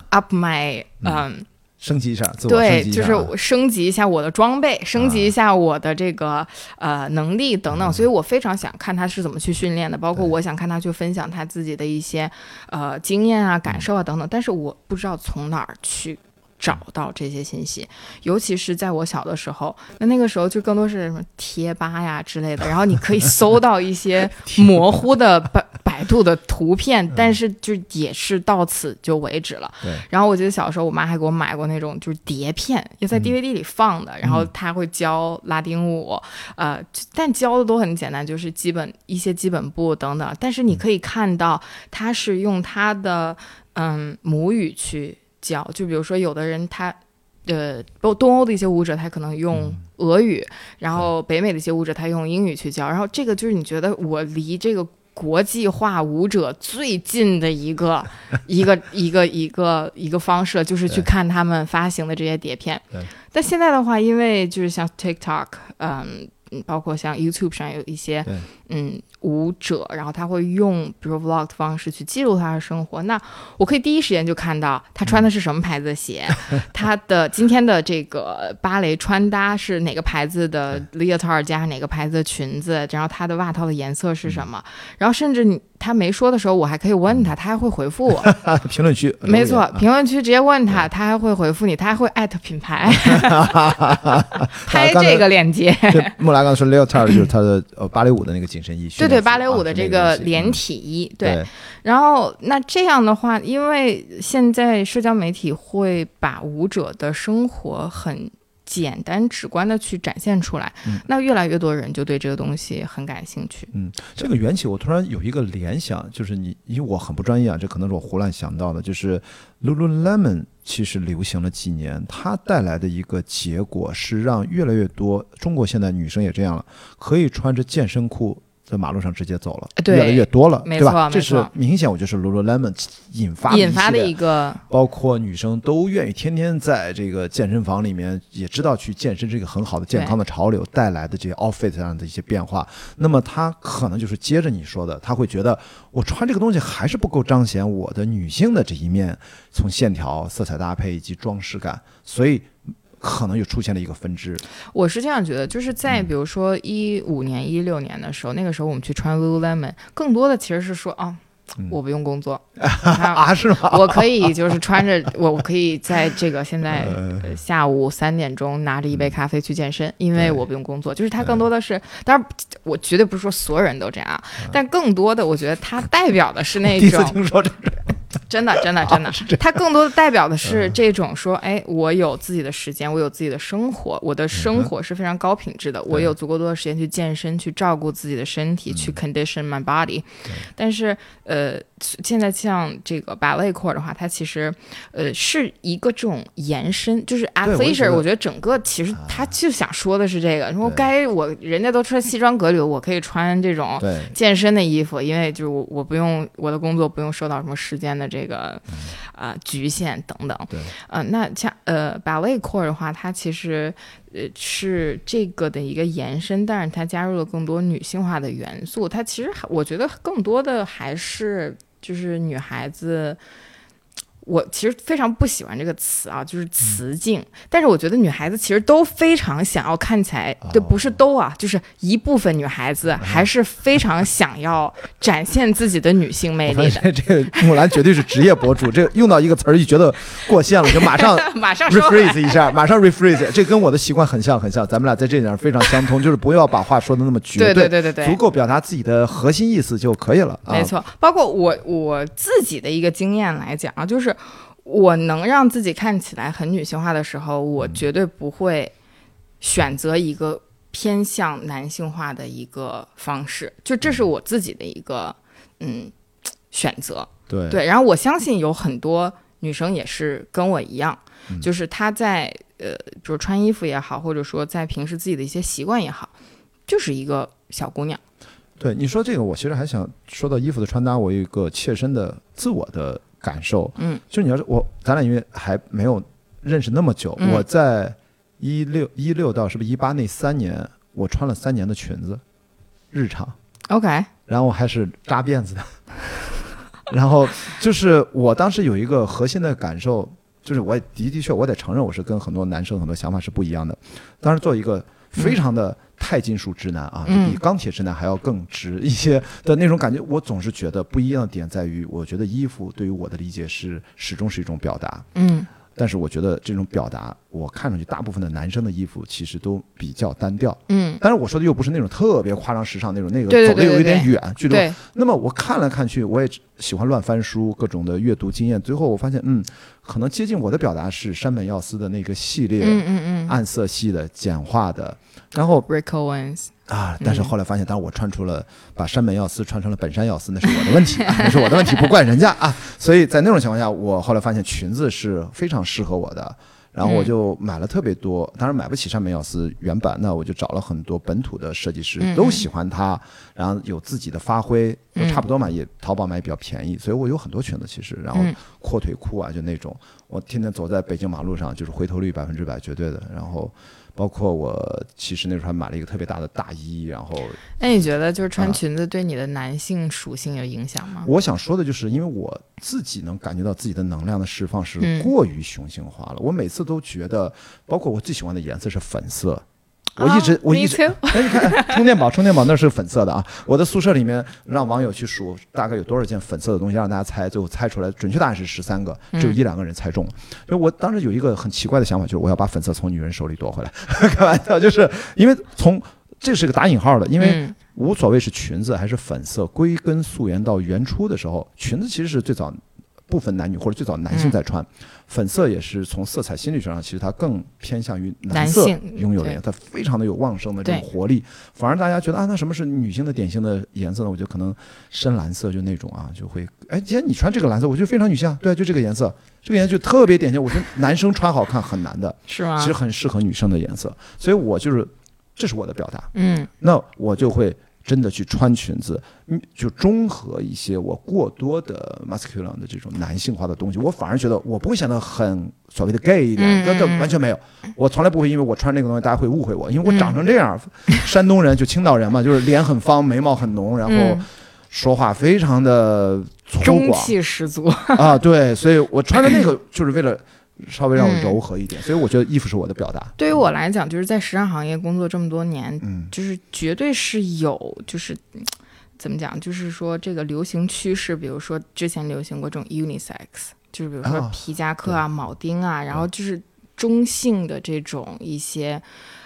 up my 嗯，升级一下，对，就是升级一下我的装备，升级一下我的这个呃能力等等。所以我非常想看他是怎么去训练的，包括我想看他去分享他自己的一些呃经验啊、感受啊等等。但是我不知道从哪儿去。找到这些信息，尤其是在我小的时候，那那个时候就更多是什么贴吧呀之类的，然后你可以搜到一些 模糊的百百度的图片，但是就也是到此就为止了。然后我记得小时候，我妈还给我买过那种就是碟片，也在 DVD 里放的，然后她会教拉丁舞，呃，但教的都很简单，就是基本一些基本步等等。但是你可以看到，她是用她的嗯母语去。教就比如说，有的人他呃，东东欧的一些舞者，他可能用俄语，然后北美的一些舞者，他用英语去教。然后这个就是你觉得我离这个国际化舞者最近的一个 一个一个一个一个方式，就是去看他们发行的这些碟片。但现在的话，因为就是像 TikTok，嗯。嗯包括像 YouTube 上有一些嗯舞者，然后他会用比如 Vlog 的方式去记录他的生活。那我可以第一时间就看到他穿的是什么牌子的鞋，他的今天的这个芭蕾穿搭是哪个牌子的 leotard 加上哪个牌子的裙子，然后他的袜套的颜色是什么，然后甚至你他没说的时候，我还可以问他，他还会回复我。评论区 没错评论区直接问他，他还会回复你，他还会艾特品牌，拍这个链接。这木兰刚才说 leotard 就是他的呃芭蕾舞的那个紧身衣，训对对，芭蕾舞的这个连嗯。体衣，对，对。然后那这样的话，因为现在社交媒体会把舞者的生活很简单直观的去展现出来，嗯。那越来越多人就对这个东西很感兴趣。嗯，这个缘起，我突然有一个联想，就是你，因为我很不专业啊，这可能是我胡乱想到的，就是 Lululemon 其实流行了几年，它带来的一个结果是让越来越多中国现在女生也这样了，可以穿着健身裤在马路上直接走了，对越来越多了，没对吧？这是明显，我觉得是 Lululemon 引发引发的一个包括女生都愿意天天在这个健身房里面，也知道去健身这个很好的健康的潮流带来的这些 outfit 上的一些变化。那么她可能就是接着你说的，她会觉得我穿这个东西还是不够彰显我的女性的这一面，从线条、色彩搭配以及装饰感，所以可能又出现了一个分支。我是这样觉得，就是在嗯。比如说一五年、一六年的时候，那个时候我们去穿 Lululemon，更多的其实是说啊，嗯。我不用工作，啊，是吗？我可以就是穿着我，我可以在这个现在 下午三点钟拿着一杯咖啡去健身，因为我不用工作。就是它更多的是，当然我绝对不是说所有人都这样，啊但更多的我觉得它代表的是那第一次种听说这个，真的真的真的，它更多的代表的是这种说，哎，我有自己的时间，我有自己的生活，我的生活是非常高品质的，我有足够多的时间去健身，去照顾自己的身体，去 condition my body。但是呃，现在像这个 ballet core 的话，它其实呃是一个这种延伸，就是 athleisure，得我觉得整个其实他就想说的是这个，说对该我人家都穿西装革履，我可以穿这种对健身的衣服，因为就是我我不用我的工作不用受到什么时间的这个啊、局限等等。对，呃，那像呃 ballet core 的话，它其实呃是这个的一个延伸，但是它加入了更多女性化的元素。它其实还我觉得更多的还是就是女孩子。我其实非常不喜欢这个词啊，就是雌竞。但是我觉得女孩子其实都非常想要看起来，对，不是都啊，就是一部分女孩子还是非常想要展现自己的女性魅力的。这个木兰绝对是职业博主，这用到一个词儿就觉得过线了，就马上 马上说回来 rephrase 一下，马上 rephrase，这跟我的习惯很像很像，咱们俩在这点上非常相通，就是不要把话说的那么绝对对对对对足够表达自己的核心意思就可以了。啊、没，错，包括我我自己的一个经验来讲啊，就是我能让自己看起来很女性化的时候，我绝对不会选择一个偏向男性化的一个方式，就这是我自己的一个嗯选择。对对，然后我相信有很多女生也是跟我一样，嗯就是她在呃，比如穿衣服也好，或者说在平时自己的一些习惯也好，就是一个小姑娘。对，你说这个，我其实还想说到衣服的穿搭，我有一个切身的自我的感受，嗯，就是你要是我，咱俩因为还没有认识那么久，嗯我在一六一六到是不是一八那三年，我穿了三年的裙子，日常。OK，然后还是扎辫子的。然后就是我当时有一个核心的感受，就是我的的确我得承认我是跟很多男生很多想法是不一样的。当时做一个非常的钛金属直男啊，嗯比钢铁直男还要更直一些的那种感觉。我总是觉得不一样的点在于，我觉得衣服对于我的理解是始终是一种表达。嗯但是我觉得这种表达，我看上去大部分的男生的衣服其实都比较单调。嗯，但是我说的又不是那种特别夸张时尚那种，那个走的有对对对点远，距离，那么我看来看去，我也只喜欢乱翻书，各种的阅读经验。最后我发现，嗯，可能接近我的表达是山本耀司的那个系列，嗯嗯嗯暗色系的、简化的。然后，Rick Owens，啊，但是后来发现，当我穿出了把山本耀司穿成了本山耀司，那是我的问题，啊、那是我的问题，不怪人家啊。所以在那种情况下，我后来发现裙子是非常适合我的。然后我就买了特别多，当然买不起山本耀司原版，那我就找了很多本土的设计师，嗯都喜欢它，然后有自己的发挥，都嗯差不多嘛，也淘宝买比较便宜，所以我有很多裙子其实，然后嗯。阔腿裤啊，就那种，我天天走在北京马路上，就是回头率百分之百绝对的，然后。包括我其实那时候还买了一个特别大的大衣，然后那你觉得就是穿啊裙子对你的男性属性有影响吗？我想说的就是，因为我自己能感觉到自己的能量的释放是嗯过于雄性化了。我每次都觉得，包括我最喜欢的颜色是粉色。我啊一直，我一直 哎，你看，哎充电宝，充电宝那是粉色的啊。我的宿舍里面让网友去数大概有多少件粉色的东西，让大家猜，最后猜出来准确答案是十三个，只有嗯一两个人猜中了。就我当时有一个很奇怪的想法，就是我要把粉色从女人手里夺回来。开玩笑，就是因为从这是个打引号的，因为嗯无所谓是裙子还是粉色，归根溯源到原初的时候，裙子其实是最早不分男女或者最早男性在穿，粉色也是从色彩心理学上，其实它更偏向于男色拥有的，它非常的有旺盛的这种活力，反而大家觉得啊，那什么是女性的典型的颜色呢？我觉得可能深蓝色就那种啊，就会哎，既然你穿这个蓝色，我觉得非常女性啊，对啊，就这个颜色，这个颜色就特别典型，我觉得男生穿好看很难的，是吗？其实很适合女生的颜色，所以我就是这是我的表达。嗯那我就会真的去穿裙子，嗯，就中和一些我过多的 masculine 的这种男性化的东西。我反而觉得我不会显得很所谓的 gay 一点，完全没有。我从来不会因为我穿这个东西，大家会误会我，因为我长成这嗯样，山东人就青岛人嘛，就是脸很方，眉毛很浓，然后嗯，说话非常的粗中犷气十足。啊，对，所以我穿的那个就是为了稍微让我嗯柔和一点，所以我觉得衣服是我的表达。对于我来讲，就是在时尚行业工作这么多年，嗯就是绝对是有，就是嗯怎么讲，就是说这个流行趋势，比如说之前流行过这种 unisex，就是比如说啊皮夹克啊、铆钉啊，然后就是中性的这种一些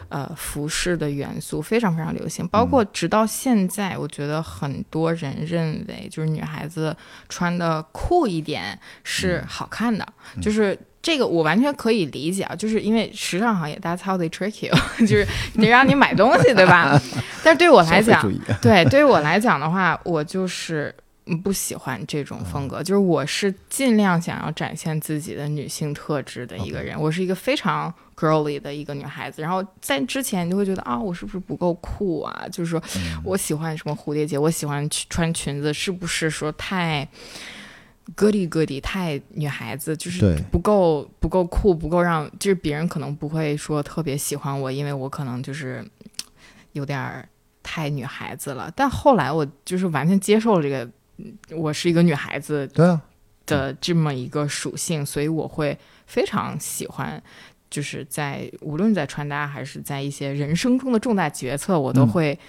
呃服饰的元素非常非常流行，包括直到现在，我觉得很多人认为就是女孩子穿的酷一点是好看的，就是。这个我完全可以理解啊，就是因为时尚行业，That's how they trick you，就是得让你买东西，对吧？但是对我来讲 对，对于我来讲的话，我就是嗯不喜欢这种风格，就是我是尽量想要展现自己的女性特质的一个人。我是一个非常 girly 的一个女孩子，然后在之前你就会觉得啊，我是不是不够酷啊？就是说我喜欢什么蝴蝶结，我喜欢穿裙子，是不是说太 goody goody 太女孩子，就是不够不够酷，不够让，就是别人可能不会说特别喜欢我，因为我可能就是有点儿太女孩子了。但后来我就是完全接受了这个，嗯我是一个女孩子对啊，的这么一个属性，所以我会非常喜欢。就是在无论在穿搭还是在一些人生中的重大决策，我都嗯会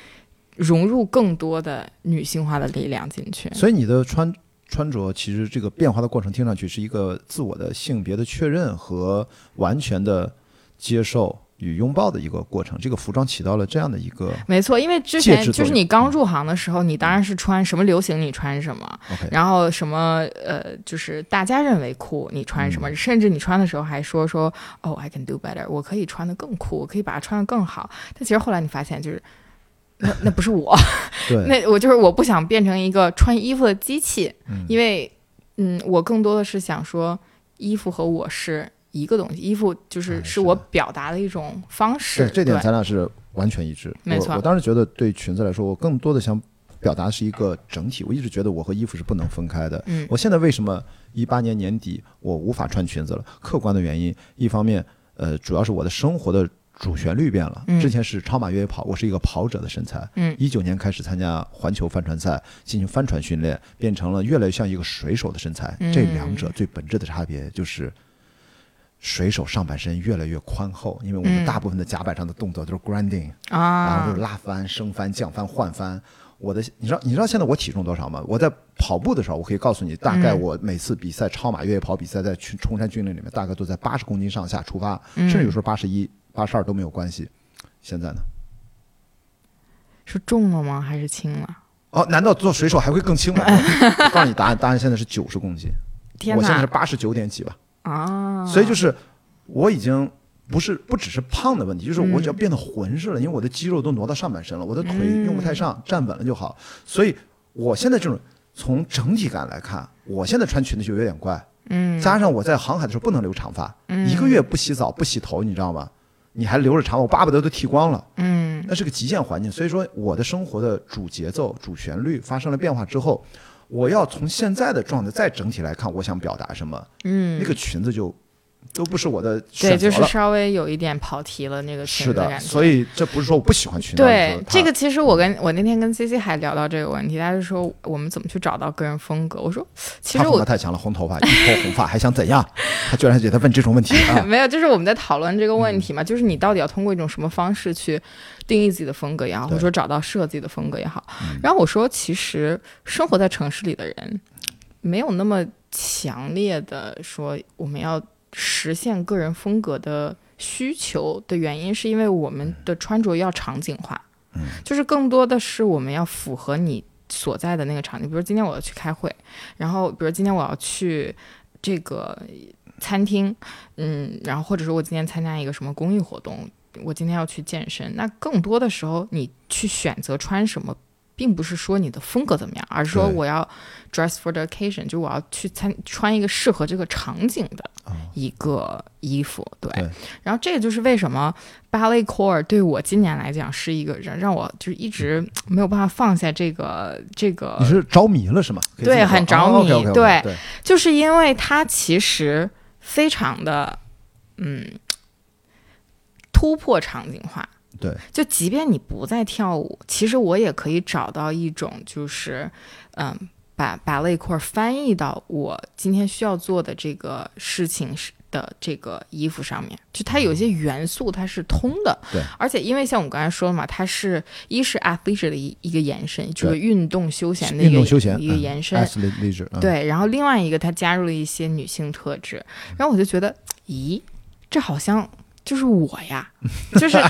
融入更多的女性化的力量进去。所以你的穿穿着其实这个变化的过程，听上去是一个自我的性别的确认和完全的接受与拥抱的一个过程。这个服装起到了这样的一个没错，因为之前就是你刚入行的时候，你当然是穿什么流行你穿什么然后什么呃，就是大家认为酷你穿嗯什么，甚至你穿的时候还说说哦，I can do better，我可以穿的更酷，我可以把它穿的更好。但其实后来你发现就是。那那不是我，那我就是我不想变成一个穿衣服的机器，嗯因为嗯，我更多的是想说，衣服和我是一个东西，衣服就是哎是我表达的一种方式。对这点咱俩是完全一致。没错我我当时觉得对裙子来说，我更多的想表达是一个整体。我一直觉得我和衣服是不能分开的。嗯我现在为什么一八年年底我无法穿裙子了？客观的原因，一方面，呃，主要是我的生活的主旋律变了。嗯之前是超马越野跑，我是一个跑者的身材。嗯一九年开始参加环球帆船赛，进行帆船训练，变成了越来越像一个水手的身材。嗯这两者最本质的差别就是。水手上半身越来越宽厚，因为我们嗯大部分的甲板上的动作都是 grinding，、然啊，后就是拉帆、升帆、降帆、换帆。我的，你知道你知道现在我体重多少吗？我在跑步的时候，我可以告诉你，大概嗯我每次比赛超马越野跑比赛，在去冲山峻岭里面，大概都在八十公斤上下出发，嗯甚至有时候八十一、八十二都没有关系。现在呢？是重了吗？还是轻了？哦，难道做水手还会更轻吗？我告诉你答案，答案现在是九十公斤，天我现在是！八十九点几吧。啊，所以就是我已经不是不只是胖的问题，就是我只要嗯变得浑实了，因为我的肌肉都挪到上半身了，我的腿嗯用不太上，站稳了就好。所以我现在这种从整体感来看，我现在穿裙子就有点怪。嗯，加上我在航海的时候不能留长发，嗯一个月不洗澡不洗头，你知道吗？你还留着长发，我巴不得都剃光了。嗯那是个极限环境，所以说我的生活的主节奏、主旋律发生了变化之后，我要从现在的状态再整体来看，我想表达什么，嗯那，个裙子就都不是我的选对。就是稍微有一点跑题了那个裙是的，感觉。所以这不是说我不喜欢裙子，对这个，其实我跟我那天跟 C C 还聊到这个问题，他就说我们怎么去找到个人风格。我说，其实我太强了，红头发，一头红发，还想怎样？他居然给他问这种问题啊！没有，就是我们在讨论这个问嗯题嘛，就是你到底要通过一种什么方式去定义自己的风格也好，或者说找到适合自己的风格也好。嗯然后我说，其实生活在城市里的人，没有那么强烈的说我们要实现个人风格的需求的原因，是因为我们的穿着要场景化，嗯就是更多的是我们要符合你所在的那个场景。比如今天我要去开会，然后比如今天我要去这个餐厅，嗯，然后或者说我今天参加一个什么公益活动，我今天要去健身，那更多的时候你去选择穿什么。并不是说你的风格怎么样，而是说我要 dress for the occasion，就我要去参穿一个适合这个场景的一个衣服。对，对然后这个就是为什么 ballet core 对我今年来讲是一个让让我就是一直没有办法放下这个这个你是着迷了是吗？对很着迷哦，OK，OK，OK，对对，就是因为它其实非常的，嗯，突破场景化。对，就即便你不再跳舞，其实我也可以找到一种，就是，嗯，把把类块翻译到我今天需要做的这个事情是的这个衣服上面，就它有些元素它是通的。对，而且因为像我们刚才说的嘛，它是一是 athleisure 的一一个延伸，就是运动休闲的一个运动休闲一个延伸。，athlete leisure，嗯，对，然后另外一个它加入了一些女性特质，然后我就觉得，咦，这好像就是我呀，就是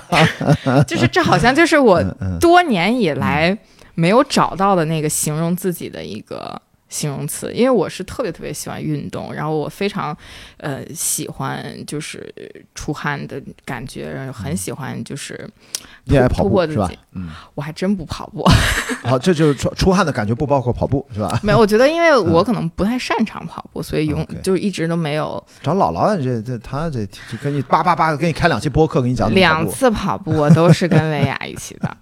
就是这好像就是我嗯多年以来没有找到的那个形容自己的一个。形容词，因为我是特别特别喜欢运动，然后我非常，呃，喜欢就是出汗的感觉，然后很喜欢就是你也爱跑步是吧？嗯，我还真不跑步，好，这就是出出汗的感觉，不包括跑步是吧？没有，我觉得因为我可能不太擅长跑步，所以永 OK 就一直都没有找姥姥，这这他这就跟你叭叭叭给你开两期播客，给你讲两次跑步，我都是跟薇娅一起的。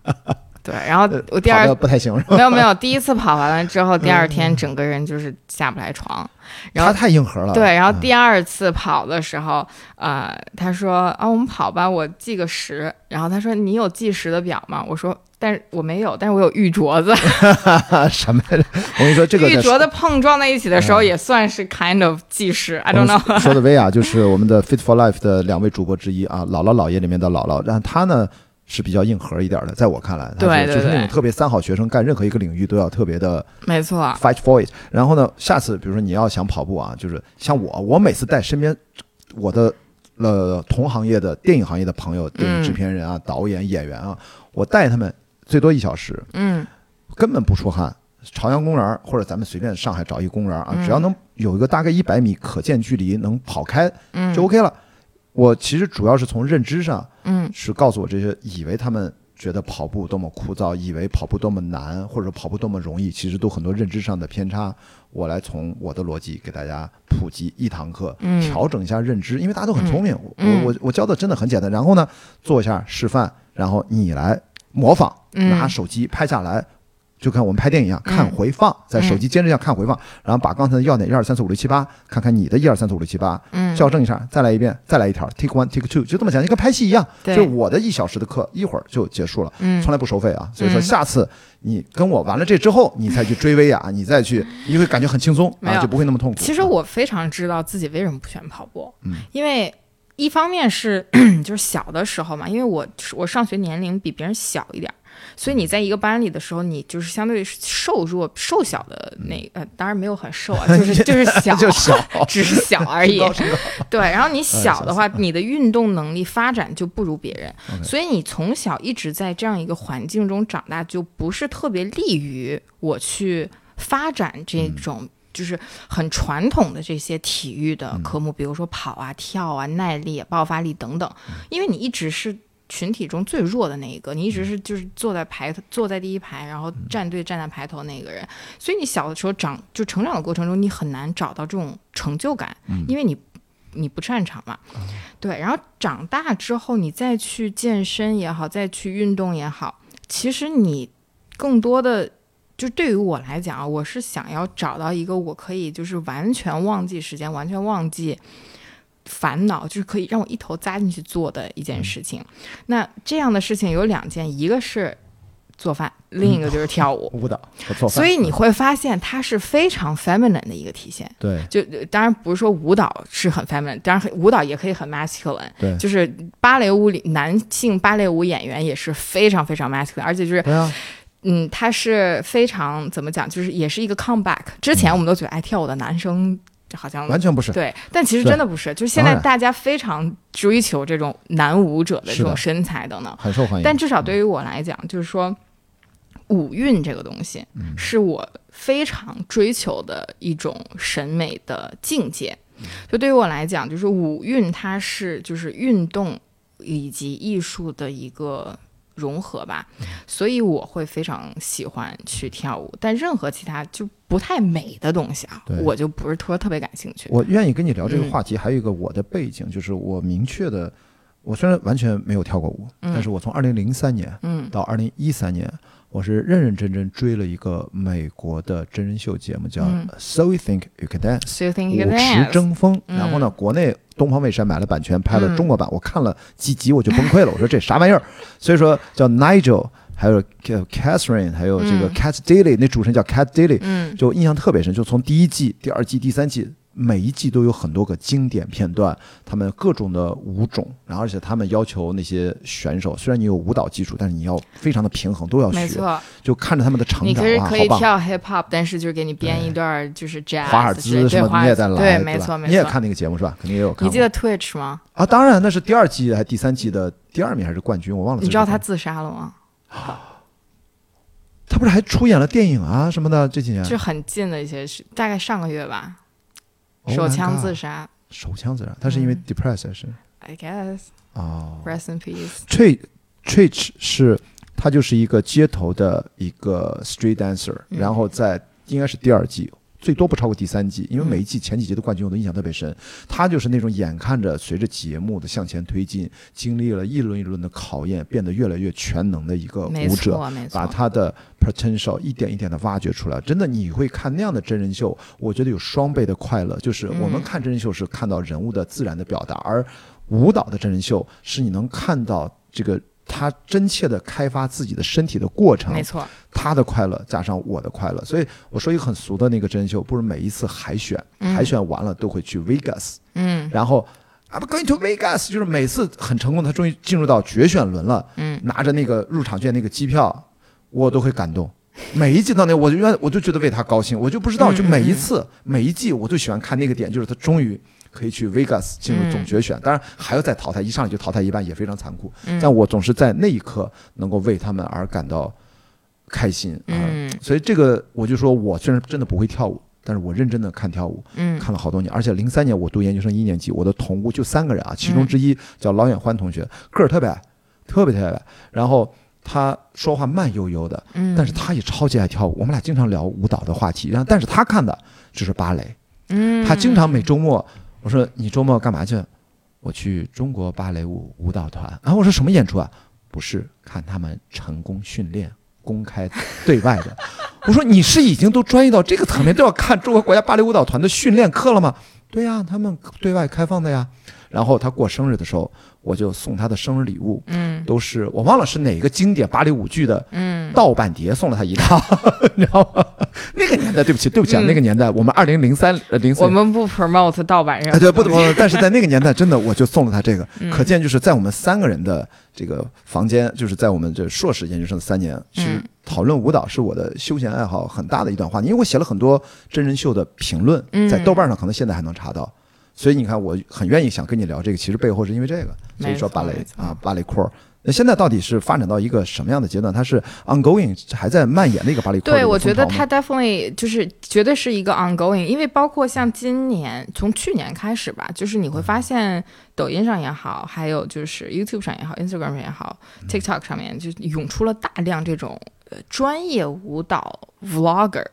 对，然后我第二不太行？没有没有，第一次跑完了之后，第二天整个人就是下不来床。然后他太硬核了。对，然后嗯第二次跑的时候，呃，他说啊，我们跑吧，我计个时。然后他说你有计时的表吗？我说，但是我没有，但是我有玉镯子。什么？我跟你说，这个玉镯子碰撞在一起的时候，也算是 kind of 计时。I don't know。说的 薇娅就是我们的 Fit for Life 的两位主播之一啊，姥姥姥爷里面的姥姥，然后她呢是比较硬核一点的，在我看来，她对就是那种特别三好学生，干任何一个领域都要特别的没错，fight for it。然后呢，下次比如说你要想跑步啊，就是像我，我每次带身边我的呃同行业的电影行业的朋友，电影制片人啊、导演、演员啊，我带他们最多一小时，嗯根本不出汗。朝阳公园或者咱们随便上海找一公园啊，嗯只要能有一个大概一百米可见距离能跑开嗯，就 OK 了。我其实主要是从认知上嗯是告诉我这些以为他们觉得跑步多么枯燥，以为跑步多么难，或者跑步多么容易，其实都很多认知上的偏差。我来从我的逻辑给大家普及一堂课，嗯调整一下认知，因为大家都很聪明。我嗯我我教的真的很简单。然后呢，做一下示范，然后你来模仿，嗯拿手机拍下来。就看我们拍电影一样，嗯。看回放，在手机监视下看回放，然后把刚才的要点一二三四五六七八，看看你的一二三四五六七八，嗯，校正一下，再来一遍，再来一条，take one take two，就这么讲，就跟拍戏一样。对。就我的一小时的课，一会儿就结束了，嗯。从来不收费啊。所以说，嗯下次你跟我完了这之后，你再去追薇娅，你再去，你会感觉很轻松啊，就不会那么痛苦。其实我非常知道自己为什么不喜欢跑步，嗯。因为一方面是 就是小的时候嘛，因为我我上学年龄比别人小一点儿，所以你在一个班里的时候，你就是相对瘦弱瘦小的那呃，当然没有很瘦啊，就是就是小，就小。只是小而已。对，然后你小的话，你的运动能力发展就不如别人，所以你从小一直在这样一个环境中长大，就不是特别利于我去发展这种。就是很传统的这些体育的科目，比如说跑啊、跳啊、耐力、爆发力等等，因为你一直是群体中最弱的那一个，你一直是就是坐在排坐在第一排，然后站队站在排头那个人，所以你小的时候长就成长的过程中，你很难找到这种成就感，因为你你不擅长嘛，对。然后长大之后，你再去健身也好，再去运动也好，其实你更多的就对于我来讲啊，我是想要找到一个我可以就是完全忘记时间，完全忘记。烦恼就是可以让我一头扎进去做的一件事情。那这样的事情有两件，一个是做饭，另一个就是跳舞、舞蹈做饭。所以你会发现它是非常 feminine 的一个体现。对，就当然不是说舞蹈是很 feminine，当然舞蹈也可以很 masculine。对，就是芭蕾舞里男性芭蕾舞演员也是非常非常 masculine，而且就是，嗯，他是非常怎么讲，就是也是一个 comeback。之前我们都觉得爱跳舞的男生。这好像完全不是对，但其实真的不是。就是现在大家非常追求这种男舞者的这种身材等等，很受欢迎。但至少对于我来讲，就是说舞韵这个东西，是我非常追求的一种审美的境界。就对于我来讲，就是舞韵，它是就是运动以及艺术的一个。融合吧，所以我会非常喜欢去跳舞，但任何其他就不太美的东西啊，我就不是特特别感兴趣。我愿意跟你聊这个话题，还有一个我的背景，就是我明确的，我虽然完全没有跳过舞，但是我从二零零三年到二零一三年。我是认认真真追了一个美国的真人秀节目，叫《So We Think You Can Dance》，舞池争锋。然后呢，国内东方卫视买了版权，拍了中国版。我看了几集，我就崩溃了。我说 这啥玩意儿？所以说叫 Nigel，还有 Catherine，还有这个 Cat Daily，那主持人叫 Cat Daily，就印象特别深。就从第一季、第二季、第三季。每一季都有很多个经典片段，他们各种的舞种，然后而且他们要求那些选手，虽然你有舞蹈基础，但是你要非常的平衡，都要学。没错，就看着他们的成长，你可以可以跳 hip hop，但是就是给你编一段就是 jazz，华尔兹什么你也在来，对，没错没错。你也看那个节目是吧？肯定也有看。你记得 Twitch 吗？啊，当然，那是第二季还是第三季的第二名还是冠军？我忘了。你知道他自杀了吗？他不是还出演了电影啊什么的？这几年就很近的一些事，大概上个月吧。手枪自杀，手枪自杀，他是因为 depressed 还是？I guess 哦，rest in peace。Twitch 是，他就是一个街头的一个 street dancer，然后在应该是第二季。最多不超过第三季，因为每一季前几集的冠军我都印象特别深。他就是那种眼看着随着节目的向前推进，经历了一轮一轮的考验，变得越来越全能的一个舞者，把他的 potential 一点一点的挖掘出来。真的，你会看那样的真人秀，我觉得有双倍的快乐。就是我们看真人秀是看到人物的自然的表达，而舞蹈的真人秀是你能看到这个。他真切的开发自己的身体的过程，没错，他的快乐加上我的快乐，所以我说一个很俗的那个真人秀，不是每一次海选，海选完了都会去 Vegas，嗯，然后 I'm going to Vegas，就是每次很成功，他终于进入到决选轮了，嗯，拿着那个入场券那个机票，我都会感动，每一季到那我就愿我就觉得为他高兴，我就不知道，就每一次每一季我最喜欢看那个点，就是他终于。可以去 Vegas 进入总决选，当然还要再淘汰，一上来就淘汰一半也非常残酷。但我总是在那一刻能够为他们而感到开心啊！所以这个我就说，我虽然真的不会跳舞，但是我认真的看跳舞，看了好多年。而且零三年我读研究生一年级，我的同屋就三个人啊，其中之一叫老远欢同学，个儿特别矮，特别特别矮，然后他说话慢悠悠的，但是他也超级爱跳舞。我们俩经常聊舞蹈的话题，然后但是他看的就是芭蕾，他经常每周末。我说你周末干嘛去？我去中国芭蕾舞舞蹈团。啊，我说什么演出啊？不是看他们成功训练，公开对外的。我说你是已经都专业到这个层面，都要看中国国家芭蕾舞蹈团的训练课了吗？对呀，他们对外开放的呀。然后他过生日的时候。我就送他的生日礼物，嗯，都是我忘了是哪个经典芭蕾舞剧的，嗯，盗版碟送了他一套，你知道吗？那个年代，对不起，对不起啊，那个年代，我们二零零三零四，我们不 promote 盗版人，对，不 promote，但是在那个年代，真的，我就送了他这个，可见就是在我们三个人的这个房间，就是在我们这硕士研究生三年，其实讨论舞蹈是我的休闲爱好很大的一段话题，因为我写了很多真人秀的评论，在豆瓣上可能现在还能查到。所以你看，我很愿意想跟你聊这个，其实背后是因为这个。所以说芭蕾啊，芭蕾 core 那现在到底是发展到一个什么样的阶段？它是 ongoing 还在蔓延的一个芭蕾 core 对，我觉得它 definitely 就是绝对是一个 ongoing，因为包括像今年从去年开始吧，就是你会发现抖音上也好，还有就是 YouTube 上也好，Instagram 上也好，TikTok 上面就涌出了大量这种呃专业舞蹈 vlogger，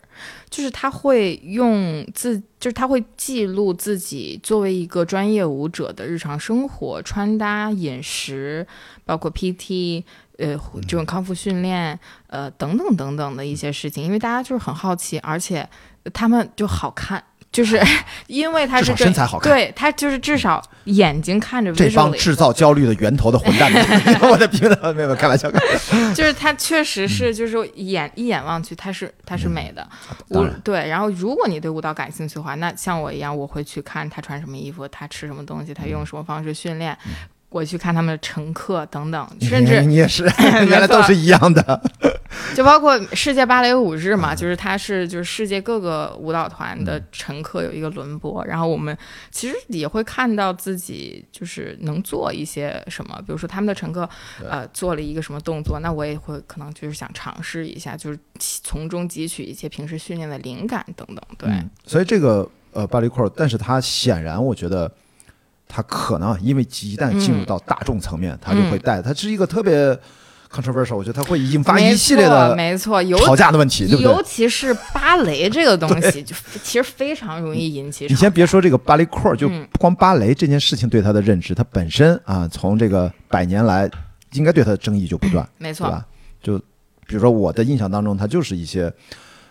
就是他会用自，就是他会记录自己作为一个专业舞者的日常生活、穿搭、饮食，包括 PT。呃，这种康复训练，呃，等等等等的一些事情，因为大家就是很好奇，而且他们就好看，就是 因为他是这身材好看。对他就是至少眼睛看着这帮制造焦虑的源头的混蛋，我的评论没有开玩笑，就是它确实是，就是眼一眼望去，它是它是美的。我当然。对，然后如果你对舞蹈感兴趣的话，那像我一样，我会去看他穿什么衣服，他吃什么东西，他用什么方式训练。我去看他们的乘客等等，甚至你也是，原来都是一样的。就包括世界芭蕾舞日嘛，就是它是就是世界各个舞蹈团的乘客有一个轮播，然后我们其实也会看到自己就是能做一些什么，比如说他们的乘客呃做了一个什么动作，那我也会可能就是想尝试一下，就是从中汲取一些平时训练的灵感等等。对，嗯所以这个呃芭蕾 core，但是它显然我觉得它可能因为一旦进入到大众层面，它就会带，它是一个特别 controversial，我觉得它会引发一系列的没错，吵架的问题，对不尤？其是芭蕾这个东西，就其实非常容易引起。你先别说这个芭蕾 core，就嗯光芭蕾这件事情对它的认知，它本身啊，从这个百年来，应该对它的争议就不断，没错，对吧？就比如说我的印象当中，它就是一些，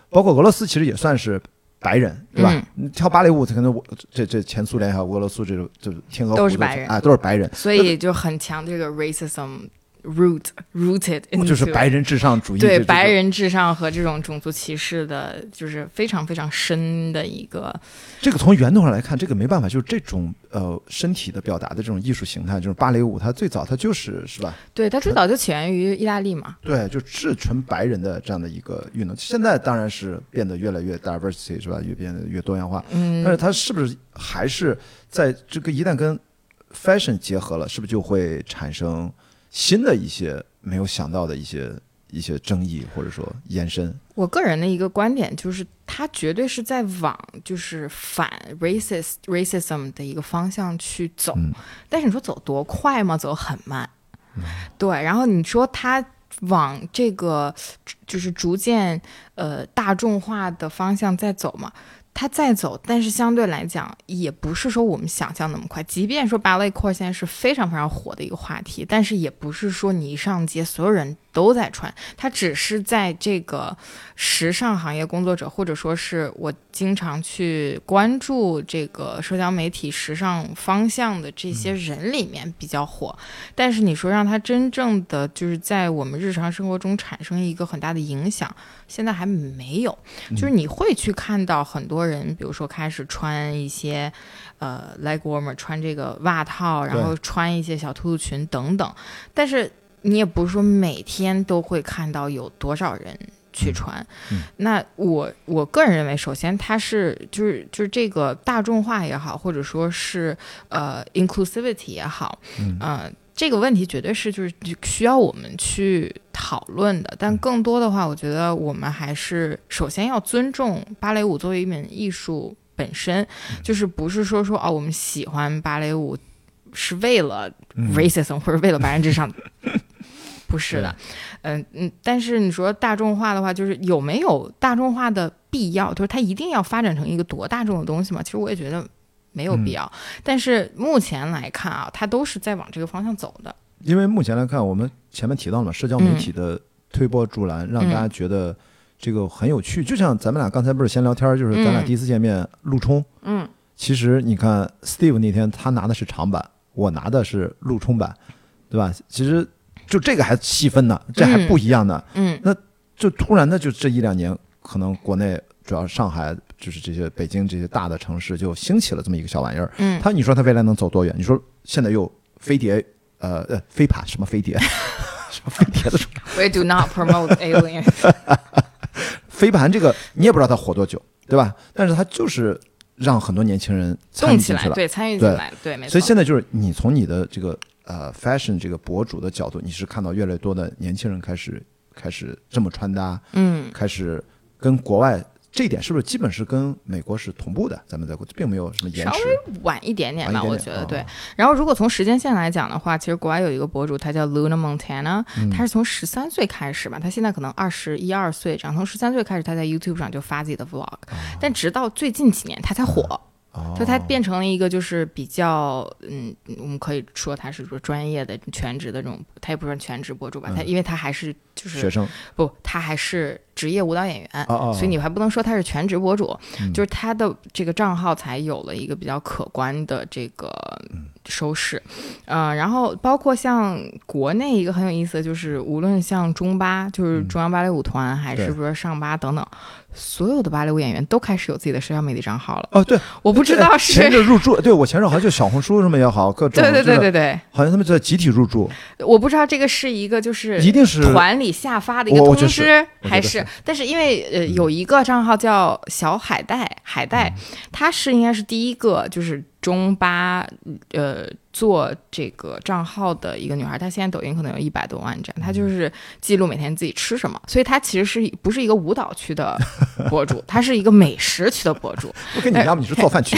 包括俄罗斯其实也算是白人，对吧？嗯。你跳芭蕾舞，可能我这这前苏联还有俄罗斯这种这天鹅湖都是白人。啊，都是白人，所以就很强这个 racism root rooted，就是白人至上主义，对白人至上和这种种族歧视的，就是非常非常深的一个，这个从源头上来看，这个没办法，就是这种呃身体的表达的这种艺术形态，就是芭蕾舞，它最早它就是是吧？对它最早就起源于意大利嘛，对，就是纯白人的这样的一个运动。现在当然是变得越来越 diversity 是吧？越变得越多样化，嗯但是它是不是还是在这个一旦跟 fashion 结合了，是不是就会产生新的一些没有想到的一些一些争议，或者说延伸？我个人的一个观点就是，它绝对是在往就是反 racist racism 的一个方向去走，嗯但是你说走多快吗？走很慢，对。然后你说它往这个就是逐渐呃大众化的方向在走嘛？它在走，但是相对来讲，也不是说我们想象那么快。即便说 ballet core 现在是非常非常火的一个话题，但是也不是说你一上街所有人都在穿，它只是在这个时尚行业工作者，或者说是我经常去关注这个社交媒体时尚方向的这些人里面比较火。但是你说让它真正的就是在我们日常生活中产生一个很大的影响，现在还没有。就是你会去看到很多人，比如说开始穿一些呃 leg warmer，穿这个袜套，然后穿一些小兔兔裙等等，但是你也不是说每天都会看到有多少人。去穿，嗯那我我个人认为，首先它是就是就是这个大众化也好，或者说是呃 inclusivity 也好，嗯呃，这个问题绝对是就是需要我们去讨论的。嗯但更多的话，我觉得我们还是首先要尊重芭蕾舞作为一门艺术本身，嗯就是不是说说哦，我们喜欢芭蕾舞是为了嗯 racism、或者为了白人至上。不是的，嗯嗯，但是你说大众化的话，就是有没有大众化的必要？就是它一定要发展成一个多大众的东西吗？其实我也觉得没有必要。但是目前来看啊，它都是在往这个方向走的。因为目前来看，我们前面提到了嘛，社交媒体的推波助澜，让大家觉得这个很有趣。就像咱们俩刚才不是闲聊天儿，就是咱俩嗯第一次见面陆冲，嗯，其实你看 Steve 那天他拿的是长板，我拿的是陆冲板，对吧？其实就这个还细分呢，这还不一样呢。嗯那就突然的就这一两年，可能国内主要上海就是这些北京这些大的城市就兴起了这么一个小玩意儿。嗯，它你说它未来能走多远？你说现在又飞碟，呃呃飞盘什么飞碟，什么飞碟的 说 We do not promote alien。飞盘这个你也不知道它火多久，对吧？但是它就是让很多年轻人参与进去了。对，参与进对来，对，没错。所以现在就是你从你的这个呃 fashion 这个博主的角度，你是看到越来越多的年轻人开始开始这么穿搭，嗯，开始跟国外这一点是不是基本是跟美国是同步的？咱们在国并没有什么延迟稍微。晚一点点吧，点点我觉得对哦。然后如果从时间线来讲的话，其实国外有一个博主，他叫 Luna Montana，、他是从十三岁开始吧，他现在可能二十一二岁这样，从十三岁开始他在 YouTube 上就发自己的 Vlog，、但直到最近几年他才火。哦。就他变成了一个就是比较嗯，我们可以说他是说专业的全职的这种，他也不是全职博主吧，他因为他还是就是学生。不，他还是职业舞蹈演员，哦哦。所以你还不能说他是全职博主，嗯。就是他的这个账号才有了一个比较可观的这个收视，嗯、然后包括像国内一个很有意思的就是，无论像中巴，就是中央芭蕾舞团，还是嗯对说上巴等等，所有的芭蕾舞演员都开始有自己的社交媒体账号了。哦，对，我不知道是前阵入驻，对我前阵好像就小红书什么也好，各种对对对对对，好像他们在集体入驻，我不知道这个是一个就是一定是团里下发的一个通知，还是是？但是因为呃有一个账号叫小海带，海带，嗯。它是应该是第一个就是中巴呃做这个账号的一个女孩，她现在抖音可能有一百多万赞，她就是记录每天自己吃什么，所以她其实是不是一个舞蹈区的博主，她是一个美食区的博主，我跟你一样，你是做饭区。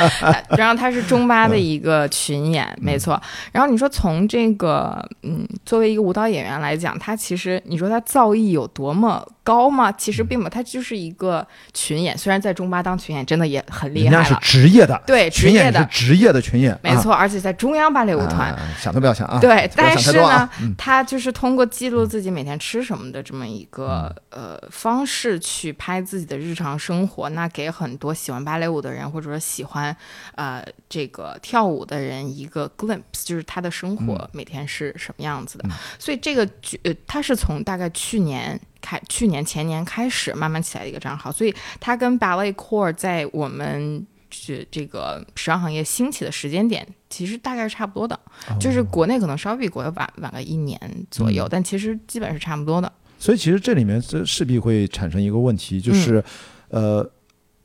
然后她是中巴的一个群演，没错。然后你说从这个，嗯，作为一个舞蹈演员来讲，她其实你说她造诣有多么高吗？其实并没有，他就是一个群演。虽然在中巴当群演真的也很厉人家是害，职业的，对职群演是业的，职业的群演，没错，而且在中央芭蕾舞啊，团。啊想都不要想啊。对，但是呢，他就是通过记录自己每天吃什么的这么一个、呃方式去拍自己的日常生活，那给很多喜欢芭蕾舞的人或者说喜欢呃这个跳舞的人一个 glimpse，就是他的生活每天是什么样子的。所以这个剧呃，他是从大概去年。开去年前年开始慢慢起来的一个账号，所以他跟 Ballet Core 在我们这这个时尚行业兴起的时间点，其实大概是差不多的。就是国内可能稍微比国外晚晚个一年左右，但其实基本是差不多的。所以其实这里面这势必会产生一个问题，嗯就是，呃，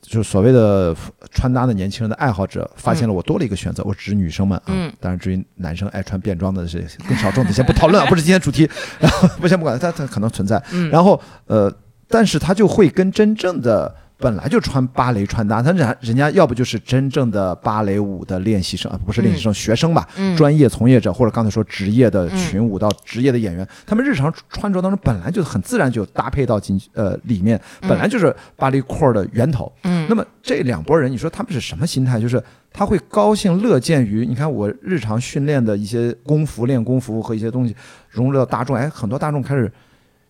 就是所谓的穿搭的年轻人的爱好者发现了我多了一个选择，我指女生们啊，嗯当然至于男生爱穿便装的是更小众的，先不讨论啊，不是今天主题，然后不先不管，它它可能存在，嗯然后呃，但是它就会跟真正的。本来就穿芭蕾穿搭，他人人家要不就是真正的芭蕾舞的练习生啊，不是练习生，学生吧，嗯专业从业者，或者刚才说职业的嗯群舞到职业的演员，他们日常穿着当中本来就很自然就搭配到进呃里面，本来就是芭蕾 core 的源头。嗯那么这两拨人，你说他们是什么心态？就是他会高兴乐见于你看我日常训练的一些功夫、练功夫和一些东西融入到大众，哎，很多大众开始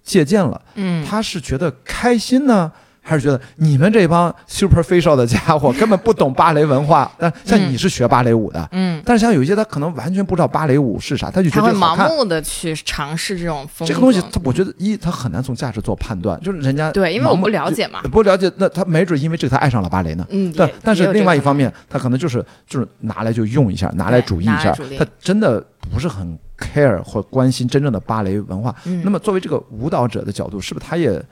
借鉴了。嗯，他是觉得开心呢，还是觉得你们这帮 superficial 的家伙根本不懂芭蕾文化？但像你是学芭蕾舞的，嗯，但是像有一些他可能完全不知道芭蕾舞是啥，他就觉得。盲目的去尝试这种风格。这个东西，他我觉得一他很难从价值做判断，就是人家对，因为我不了解嘛。不了解，那他没准因为这个他爱上了芭蕾呢。嗯，但但是另外一方，面，他可能就是就是拿来就用一下，拿来主义一下他真的不是很 care 或关心真正的芭蕾文化。嗯那么作为这个舞蹈者的角度，是不是他也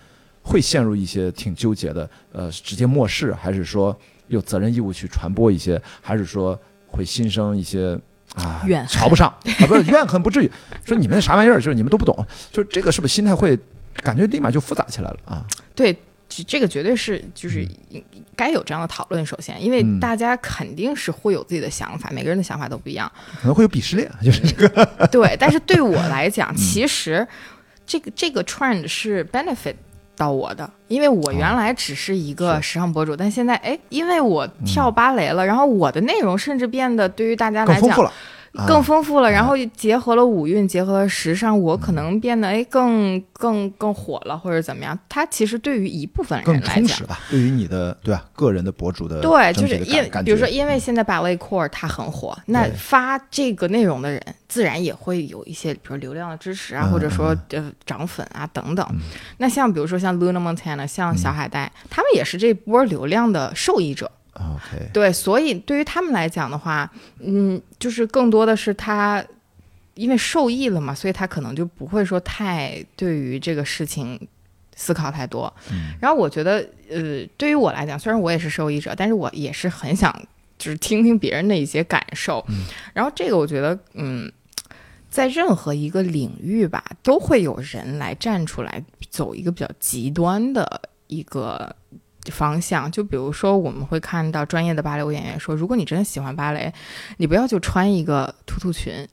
会陷入一些挺纠结的？呃，直接漠视，还是说有责任义务去传播一些，还是说会心生一些啊怨恨瞧不上 啊？不是怨恨不至于，说你们啥玩意儿，就是你们都不懂，就是这个是不是心态会感觉立马就复杂起来了啊？对，这这个绝对是就是该有这样的讨论。首先，因为嗯大家肯定是会有自己的想法，每个人的想法都不一样。可能会有鄙视链，就是这个对，但是对我来 嗯讲，其实这个这个 trend 是 benefit 到我的，因为我原来只是一个时尚博主，但现在哎，因为我跳芭蕾了，然后我的内容甚至变得对于大家来讲更丰富了。然后结合了舞韵，结合了时尚，我可能变得哎更更更火了，或者怎么样？它其实对于一部分人来讲充实。吧，对于你的对吧个人的博主的对，就是因比如说，因为现在 Ballet Core 它很火，那发这个内容的人自然也会有一些，比如流量的支持啊，嗯或者说呃涨粉啊等等。那像比如说像 Luna Montana，像嗯小海带，他们也是这波流量的受益者。OK 对，所以对于他们来讲的话，嗯，就是更多的是他因为受益了嘛，所以他可能就不会说太对于这个事情思考太多。嗯然后我觉得，呃，对于我来讲，虽然我也是受益者，但是我也是很想就是听听别人的一些感受。嗯然后这个我觉得，嗯，在任何一个领域吧，都会有人来站出来走一个比较极端的一个。方向，就比如说，我们会看到专业的芭蕾舞演员说，如果你真的喜欢芭蕾，你不要就穿一个突突裙。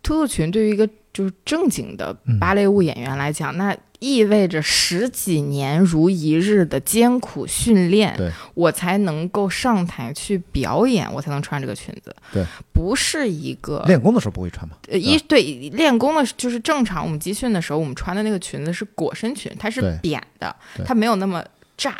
突突裙对于一个就是正经的嗯芭蕾舞演员来讲，那意味着十几年如一日的艰苦训练，我才能够上台去表演，我才能穿这个裙子。对，不是一个练功的时候不会穿吗？呃，一对练功的就是正常，我们集训的时候，我们穿的那个裙子是裹身裙，它是扁的，它没有那么炸。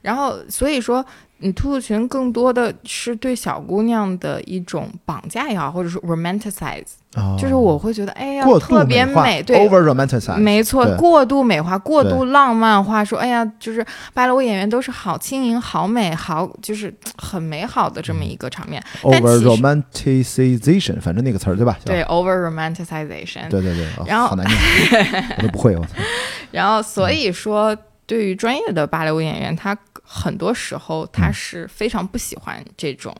然后所以说，你兔兔群更多的是对小姑娘的一种绑架也好，或者是 romanticize，、哦就是我会觉得，哎呀，特别美，对。，over romanticize，没错，过度美化、过度浪漫化，说哎呀，就是芭蕾舞演员都是好轻盈、好美、好就是很美好的这么一个场面。但 over romanticization，反正那个词儿对吧？对，over romanticization。对对对，哦然后好难念，我都不会，我操 然后所以说，对于专业的芭蕾舞演员，他很多时候他是非常不喜欢这种，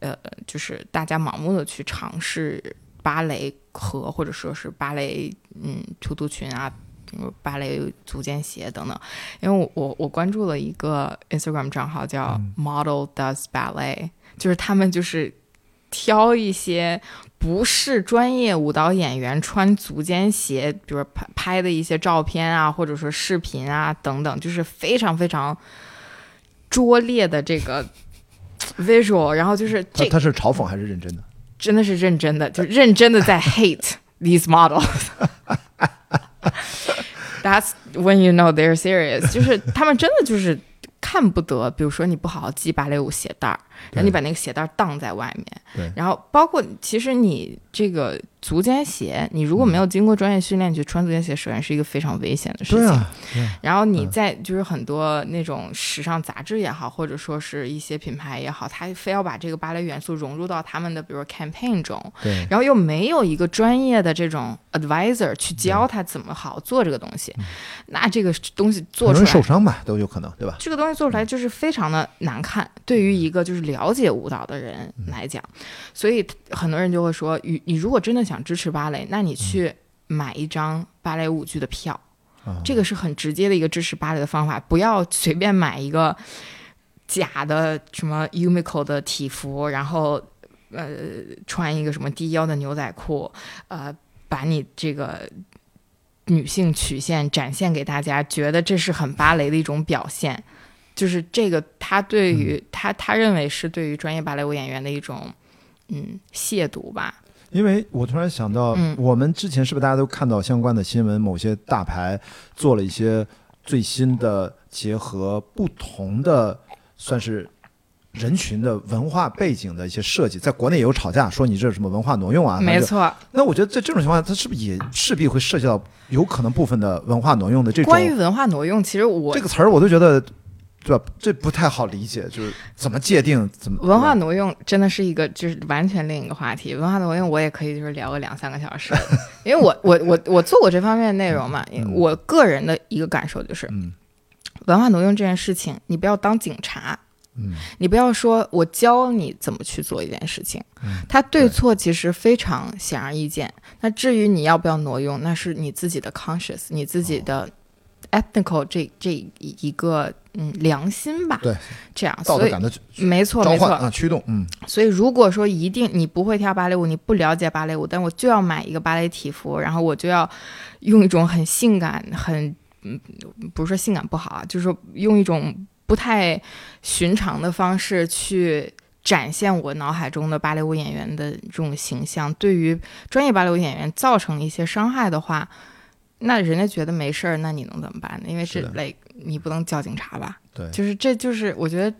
呃，就是大家盲目的去尝试芭蕾和或者说是芭蕾，嗯，突突裙啊。芭蕾足尖鞋等等，因为我我我关注了一个 Instagram 账号叫 Model Does Ballet，、就是他们就是挑一些不是专业舞蹈演员穿足尖鞋，比如拍拍的一些照片啊，或者说视频啊等等，就是非常非常拙劣的这个 visual，然后就是他这他是嘲讽还是认真的？真的是认真的，就认真的在 hate these models。That's when you know they're serious，就是他们真的就是看不得，比如说你不好好系芭蕾舞鞋带儿，然后你把那个鞋带儿荡在外面，对。然后包括其实你这个足尖鞋，你如果没有经过专业训练，你去穿足尖鞋，首先是一个非常危险的事情。对啊，然后你在就是很多那种时尚杂志也好，或者说是一些品牌也好，他非要把这个芭蕾元素融入到他们的比如说 campaign 中，对。然后又没有一个专业的这种 advisor 去教他怎么好做这个东西，那这个东西做出来受伤吧，都有可能，对吧？这个东西做出来就是非常的难看，对于一个就是了解舞蹈的人来讲，所以很多人就会说，你你如果真的想支持芭蕾，那你去买一张芭蕾舞剧的票，啊。这个是很直接的一个支持芭蕾的方法，不要随便买一个假的什么 Umico 的体服，然后呃穿一个什么低腰的牛仔裤，呃把你这个女性曲线展现给大家，觉得这是很芭蕾的一种表现。就是这个，他对于、他他认为是对于专业芭蕾舞演员的一种嗯亵渎吧。因为我突然想到，嗯我们之前是不是大家都看到相关的新闻？某些大牌做了一些最新的结合不同的，算是人群的文化背景的一些设计，在国内也有吵架，说你这是什么文化挪用啊？没错，那我觉得在这种情况下，它是不是也势必会涉及到有可能部分的文化挪用的这种关于文化挪用，其实我这个词儿，我都觉得。对吧？这不太好理解，就是怎么界定，怎么文化挪用真的是一个就是完全另一个话题。文化挪用我也可以就是聊个两三个小时，因为我我我我做过这方面的内容嘛。我个人的一个感受就是，嗯文化挪用这件事情，你不要当警察，嗯你不要说我教你怎么去做一件事情，嗯它对错其实非常显而易见。那至于你要不要挪用，那是你自己的 conscious，你自己的 ethical 这这一个嗯良心吧。对这样，所以道德感的没错没错。啊驱动，嗯所以如果说一定你不会跳芭蕾舞，你不了解芭蕾舞，但我就要买一个芭蕾体服，然后我就要用一种很性感、很嗯，不是说性感不好啊，就是说用一种不太寻常的方式去展现我脑海中的芭蕾舞演员的这种形象，对于专业芭蕾舞演员造成一些伤害的话，那人家觉得没事儿，那你能怎么办呢？因为这是的 like 你不能叫警察吧？对就是这就是我觉得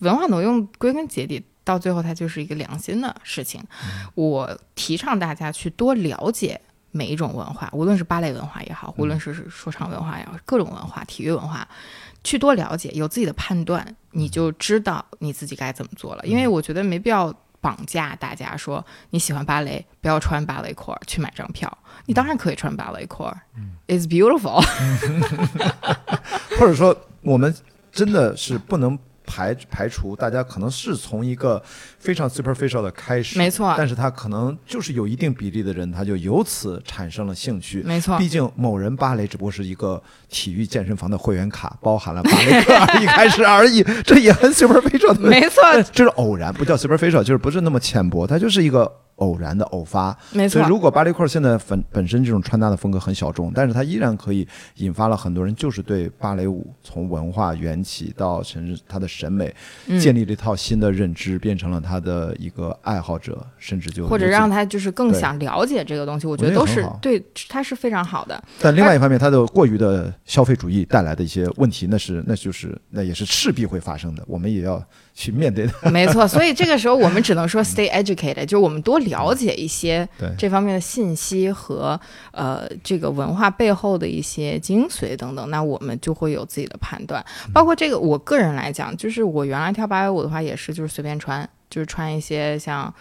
文化挪用归根结底到最后它就是一个良心的事情。我提倡大家去多了解每一种文化，无论是芭蕾文化也好，无论是说唱文化也好，各种文化、体育文化，去多了解，有自己的判断，你就知道你自己该怎么做了。因为我觉得没必要绑架大家说你喜欢芭蕾，不要穿芭蕾裤去买张票。你当然可以穿芭蕾裤嗯，It's beautiful。或者说我们真的是不能排排除大家可能是从一个非常 superficial 的开始，没错但是他可能就是有一定比例的人，他就由此产生了兴趣。没错毕竟某人芭蕾只不过是一个体育健身房的会员卡，包含了芭蕾课 而已开始而已，这也很 superficial 的。没错这是偶然，不叫 superficial，就是不是那么浅薄，它就是一个偶然的偶发。没错所以如果芭蕾裤现在本本身这种穿搭的风格很小众，但是它依然可以引发了很多人就是对芭蕾舞从文化缘起到甚至他的审美，嗯建立了一套新的认知，变成了他的一个爱好者，甚至就或者让他就是更想了解这个东西，我我觉得都是得对，他是非常好的。但另外一方面，他的过于的消费主义带来的一些问题，那是那就是那也是势必会发生的，我们也要去面对的。没错，所以这个时候我们只能说 stay educated，就是我们多了解一些这方面的信息和呃这个文化背后的一些精髓等等，那我们就会有自己的判断。包括这个，我个人来讲，就是我原来跳芭蕾舞的话，也是就是随便穿，就是穿一些像。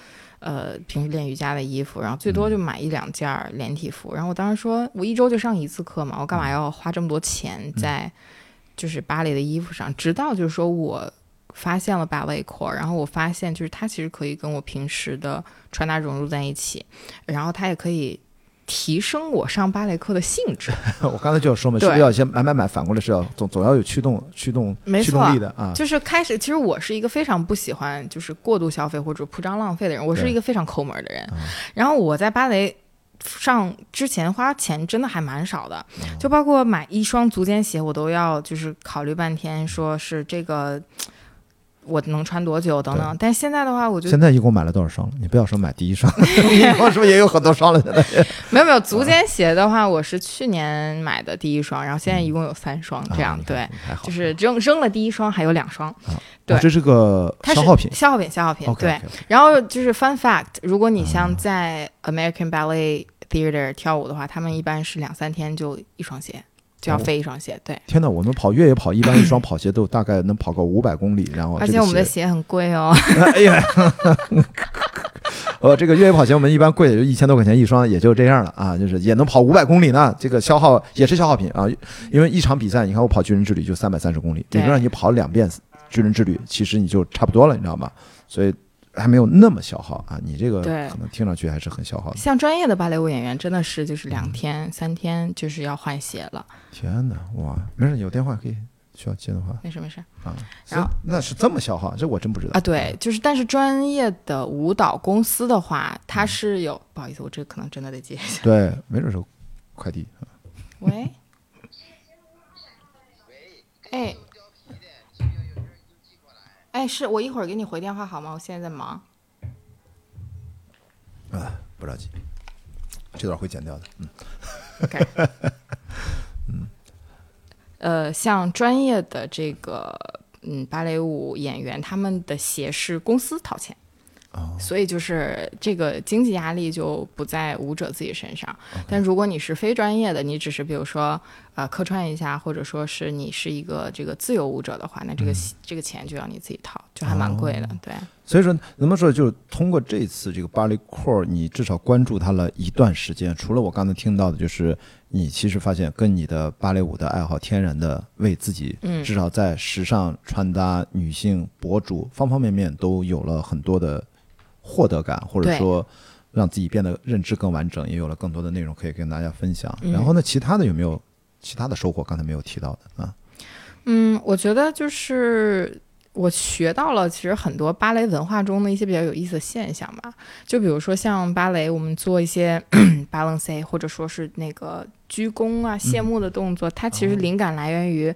呃，平时练瑜伽的衣服，然后最多就买一两件连体服。然后我当时说，我一周就上一次课嘛，我干嘛要花这么多钱在就是芭蕾的衣服上？直到就是说我发现了芭蕾 core，然后我发现就是它其实可以跟我平时的穿搭融入在一起，然后它也可以提升我上芭蕾课的兴致。我刚才就要说嘛，是对不是要先买买买，反过来是要总总要有驱动驱动驱动力的啊？就是开始，其实我是一个非常不喜欢就是过度消费或者铺张浪费的人，我是一个非常抠门的人。然后我在芭蕾上之前花钱真的还蛮少的，就包括买一双足尖鞋，我都要就是考虑半天，说是这个。我能穿多久等等，但现在的话，我就现在一共买了多少双了？你不要说买第一双，你一共是不是也有很多双了？现在 没有没有足尖鞋的话，我是去年买的第一双，然后现在一共有三双，这样、啊对，就是扔扔了第一双，还有两双，对哦这是个消耗品。消耗品，消耗品对。然后就是 fun fact，如果你像在 American Ballet Theater 跳舞的话，他们一般是两三天就一双鞋，就要哦飞一双鞋，对。天哪，我们跑越野跑，一般一双跑鞋都大概能跑个五百公里，然后而且我们的鞋，很贵哦，哎呀，呃，这个越野跑鞋我们一般贵也就一千多块钱一双，也就这样了啊，就是也能跑五百公里呢，这个消耗也是消耗品啊，因为一场比赛，你看我跑巨人之旅就三百三十公里，对理论上你跑两遍巨人之旅，其实你就差不多了，你知道吗？所以还没有那么消耗啊，你这个可能听上去还是很消耗的。像专业的芭蕾舞演员真的是就是两天、三天就是要换鞋了，天哪，哇，没事，有电话可以需要接的话没事没事啊。然后那是这么消耗，这我真不知道啊。对，就是但是专业的舞蹈公司的话，它是有不好意思，我这个可能真的得接一下。对，没准是快递。喂，哎，哎，是我一会儿给你回电话好吗？我现在在忙。啊，不着急，这段会剪掉的。嗯，OK，呃，像专业的这个嗯芭蕾舞演员，他们的鞋是公司掏钱。哦所以就是这个经济压力就不在舞者自己身上。但如果你是非专业的，你只是比如说呃客串一下，或者说是你是一个这个自由舞者的话，那这个、这个钱就要你自己掏，就还蛮贵的。对，所以说，能不能说，就是通过这次这个芭蕾 core，你至少关注它了一段时间。除了我刚才听到的，就是你其实发现跟你的芭蕾舞的爱好天然的为自己，嗯至少在时尚穿搭、女性博主方方面面都有了很多的获得感，或者说让自己变得认知更完整，也有了更多的内容可以跟大家分享。嗯然后呢，其他的有没有其他的收获？刚才没有提到的啊。嗯，我觉得就是我学到了，其实很多芭蕾文化中的一些比较有意思的现象吧。就比如说像芭蕾，我们做一些 balance 或者说是那个鞠躬啊、谢幕的动作，它其实灵感来源于、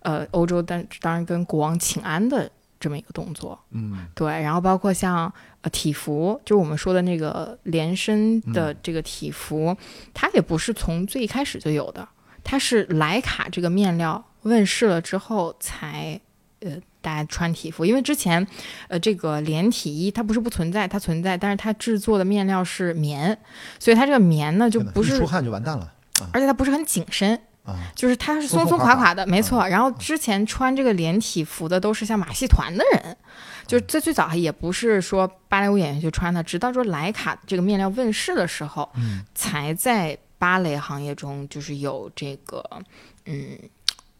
呃欧洲，但当然跟国王请安的这么一个动作。嗯，对，然后包括像呃体服，就是我们说的那个连身的这个体服，它也不是从最一开始就有的，它是莱卡这个面料问世了之后才呃大家穿体服，因为之前呃这个连体衣它不是不存在，它存在，但是它制作的面料是棉，所以它这个棉呢就不是出汗就完蛋了。而且它不是很紧身。啊，就是它是松松垮垮的，没错。然后之前穿这个连体服的都是像马戏团的人，就是最最早也不是说芭蕾舞演员去穿的，直到说莱卡这个面料问世的时候，嗯。才在芭蕾行业中就是有这个，嗯，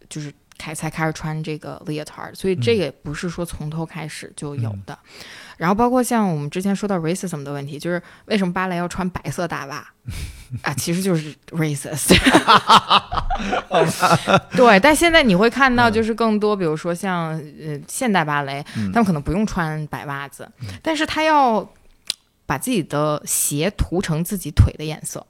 就是开才开始穿这个 leotard，所以这个也不是说从头开始就有的。然后包括像我们之前说到 racism 的问题，就是为什么芭蕾要穿白色大袜啊？其实就是 racist。对，但现在你会看到，就是更多，比如说像呃现代芭蕾，他们可能不用穿白袜子，但是他要把自己的鞋涂成自己腿的颜色。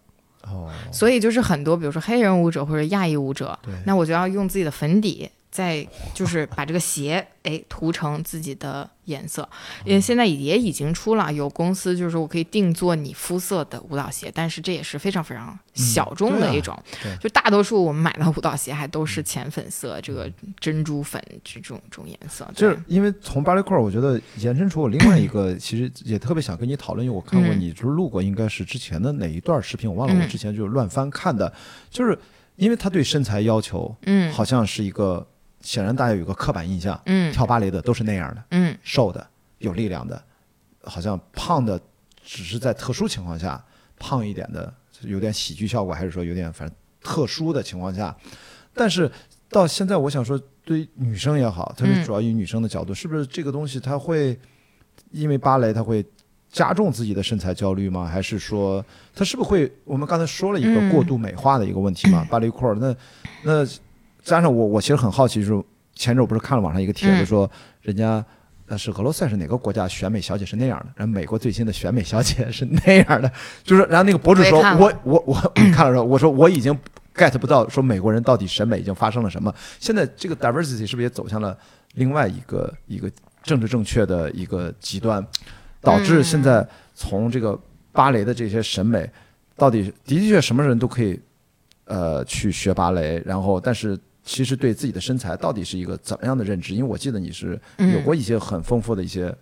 哦，所以就是很多，比如说黑人舞者或者亚裔舞者，那我就要用自己的粉底，再就是把这个鞋哎涂成自己的颜色。因为现在也已经出了有公司，就是我可以定做你肤色的舞蹈鞋，但是这也是非常非常小众的一种。就大多数我们买的舞蹈鞋还都是浅粉色，这个珍珠粉这种这种颜色。就是因为从芭蕾块儿，我觉得延伸出我另外一个，其实也特别想跟你讨论，因为我看过嗯你就是录过，应该是之前的哪一段视频，我忘了，我嗯之前就是乱翻看的，就是因为他对身材要求嗯好像是一个，显然大家有个刻板印象，嗯跳芭蕾的都是那样的，嗯瘦的、有力量的，好像胖的只是在特殊情况下胖一点的，有点喜剧效果，还是说有点反正特殊的情况下，但是到现在，我想说，对于女生也好，特别嗯主要以女生的角度，是不是这个东西它会因为芭蕾它会加重自己的身材焦虑吗？还是说它是不是会？我们刚才说了一个嗯过度美化的一个问题嘛？芭蕾裤儿那那加上我我其实很好奇，就是前阵我不是看了网上一个帖子嗯。说，人家呃是俄罗斯还是哪个国家选美小姐是那样的，然后美国最新的选美小姐是那样的，就是然后那个博主说我我我看了说我说我已经 get 不到说美国人到底审美已经发生了什么，现在这个 diversity 是不是也走向了另外一个一个政治正确的一个极端，导致现在从这个芭蕾的这些审美，到底的确什么人都可以呃去学芭蕾，然后但是其实对自己的身材到底是一个怎么样的认知？因为我记得你是有过一些很丰富的一些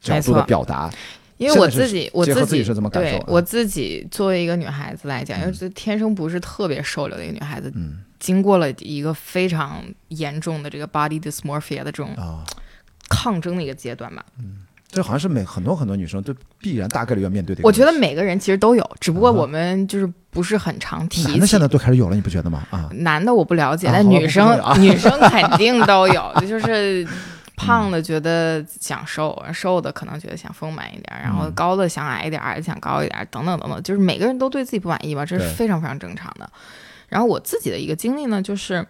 角度的表达，因为我自己，我自己是怎么感受？啊对我自己作为一个女孩子来讲，因为这天生不是特别瘦溜的一个女孩子，嗯。经过了一个非常严重的这个 body dysmorphia 的这种啊，抗争的一个阶段吧。嗯。这好像是每很多很多女生都必然大概率要面对的我。觉得每个人其实都有，只不过我们就是不是很常提起。男的现在都开始有了，你不觉得吗？啊，男的我不了解，啊但女生、女生肯定 都有，就是胖的觉得想瘦，瘦的可能觉得想丰满一点，然后嗯高的想矮一点，矮的想高一点，等等等等，就是每个人都对自己不满意吧，这是非常非常正常的。然后我自己的一个经历呢，就是。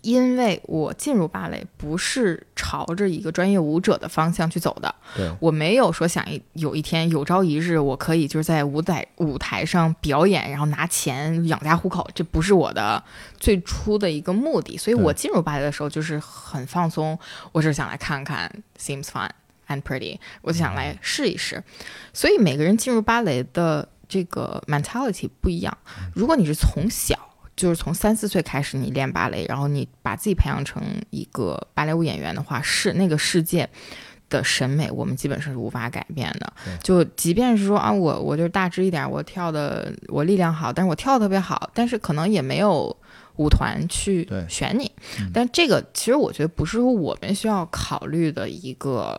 因为我进入芭蕾不是朝着一个专业舞者的方向去走的，对，我没有说想一有一天有朝一日我可以就是在舞台舞台上表演，然后拿钱养家糊口，这不是我的最初的一个目的。所以我进入芭蕾的时候就是很放松，我只是想来看看，seems fun and pretty，我就想来试一试。所以每个人进入芭蕾的这个 mentality 不一样。如果你是从小就是从三四岁开始你练芭蕾，然后你把自己培养成一个芭蕾舞演员的话，是那个世界的审美，我们基本上是无法改变的。就即便是说啊，我我就是大只一点，我跳的我力量好，但是我跳的特别好，但是可能也没有舞团去选你嗯。但这个其实我觉得不是说我们需要考虑的一个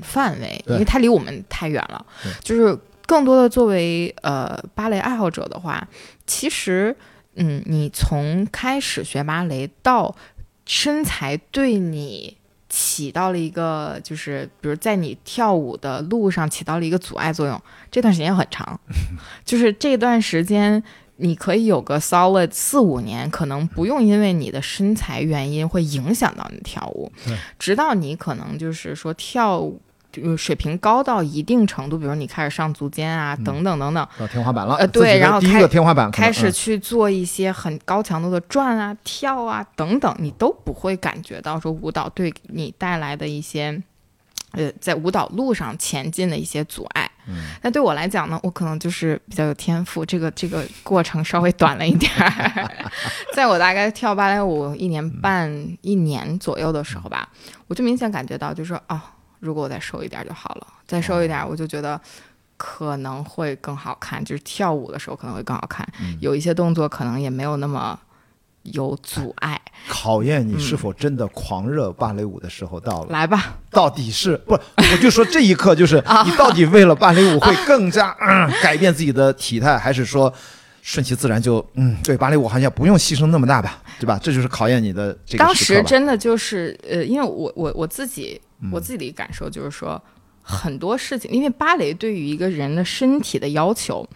范围，因为它离我们太远了。就是更多的作为呃芭蕾爱好者的话，其实嗯，你从开始学芭蕾到身材对你起到了一个，就是比如在你跳舞的路上起到了一个阻碍作用，这段时间很长，就是这段时间。你可以有个 solid 四五年，可能不用因为你的身材原因会影响到你跳舞，直到你可能就是说跳舞呃水平高到一定程度，比如你开始上足尖啊，等等等等，到天花板了，呃对然后开个天花板开始嗯去做一些很高强度的转啊、跳啊等等，你都不会感觉到说舞蹈对你带来的一些，呃，在舞蹈路上前进的一些阻碍。嗯那对我来讲呢，我可能就是比较有天赋，这个这个过程稍微短了一点儿。在我大概跳芭蕾舞一年半、一年左右的时候吧，我就明显感觉到，就是说，哦，如果我再瘦一点就好了，再瘦一点，我就觉得可能会更好看，就是跳舞的时候可能会更好看。嗯有一些动作可能也没有那么有阻碍。考验你是嗯否真的狂热芭蕾舞的时候到了。来吧，到底是不？我就说这一刻就是 啊你到底为了芭蕾舞会更加、嗯、改变自己的体态，还是说顺其自然就嗯对芭蕾舞好像不用牺牲那么大吧，对吧？这就是考验你的这个当时真的就是呃，因为我我我自己嗯我自己的感受就是说，很多事情，因为芭蕾对于一个人的身体的要求，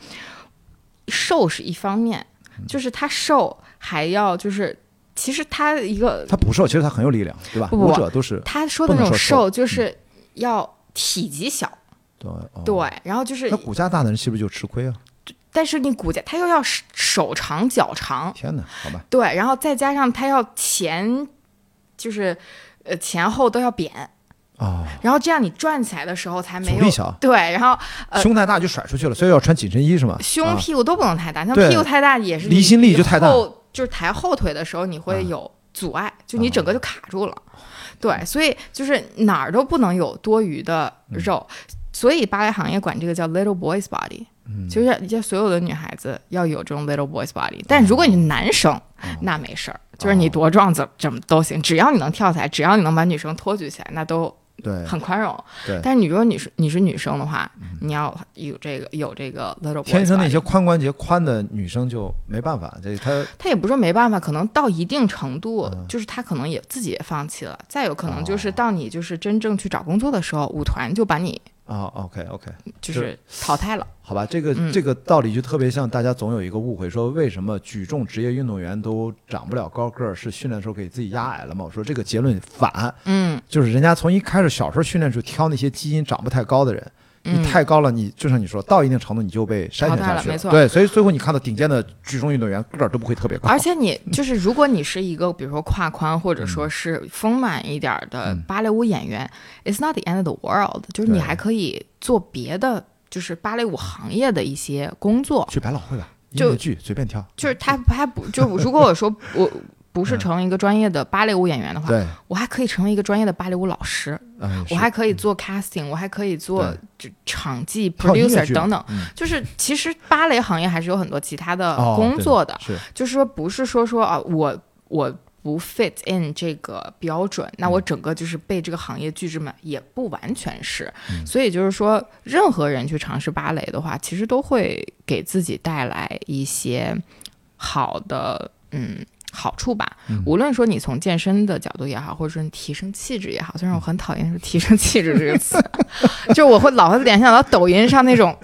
瘦是一方面，嗯就是他瘦还要就是，其实他一个他不瘦，其实他很有力量，对吧？舞者都是他说的那种瘦瘦，就是要体积小，对、哦、对，然后就是那，骨架大的人是不是就吃亏啊？但是你骨架他又要手手长脚长，天哪，好吧，对，然后再加上他要前，就是呃前后都要扁。哦，然后这样你转起来的时候才没有小。对，然后呃胸太大就甩出去了，所以要穿紧身衣是吗？啊胸屁股都不能太大，像屁股太大也是离心力就太大。后就是抬后腿的时候你啊会有阻碍，就你整个就卡住了。哦对，所以就是哪儿都不能有多余的嗯。肉，所以芭蕾行业管这个叫 little boys body，、就是就所有的女孩子要有这种 little boys body。但如果你是男生，哦。那没事儿，就是你多壮怎么怎么都行，只要你能跳起来，只要你能把女生托举起来，那都对。很宽容。对，但是你如果你是你是女生的话，你要有这个有这个 little boys 天生那些髋关节宽的女生就没办法，这她她也不是说没办法，可能到一定程度，嗯。就是她可能也自己也放弃了。再有可能就是哦到你就是真正去找工作的时候，舞团就把你啊，OK OK，就是淘汰了。好吧，这个、嗯这个道理就特别像大家总有一个误会，说为什么举重职业运动员都长不了高个儿，是训练的时候给自己压矮了吗？我说这个结论反，嗯就是人家从一开始小时候训练时候挑那些基因长不太高的人。嗯。你太高了，你就像你说，到一定程度你就被筛选下去了没错。对，所以最后你看到顶尖的举重运动员个儿都不会特别高，而且你 就是，如果你是一个比如说胯宽或者嗯。说是丰满一点儿的芭蕾舞演员、i t s not the end of the world，就是你还可以做别的，就是芭蕾舞行业的一些工作。去百老汇吧，音就乐剧随便挑。就是他他不就如果我说我不是成为一个专业的芭蕾舞演员的话，嗯，我还可以成为一个专业的芭蕾舞老师，嗯，我还可以做 casting，我还可以做就场记 producer 等等。嗯。就是其实芭蕾行业还是有很多其他的哦工作的，是。就是说不是说说啊我我不 fit in 这个标准，那我整个就是被这个行业拒之门，也不完全是。嗯。所以就是说，任何人去尝试芭蕾的话，其实都会给自己带来一些好的嗯。好处吧，嗯。无论说你从健身的角度也好，或者说你提升气质也好，虽然我很讨厌说“提升气质”这个词，就我会老是联想到抖音上那种，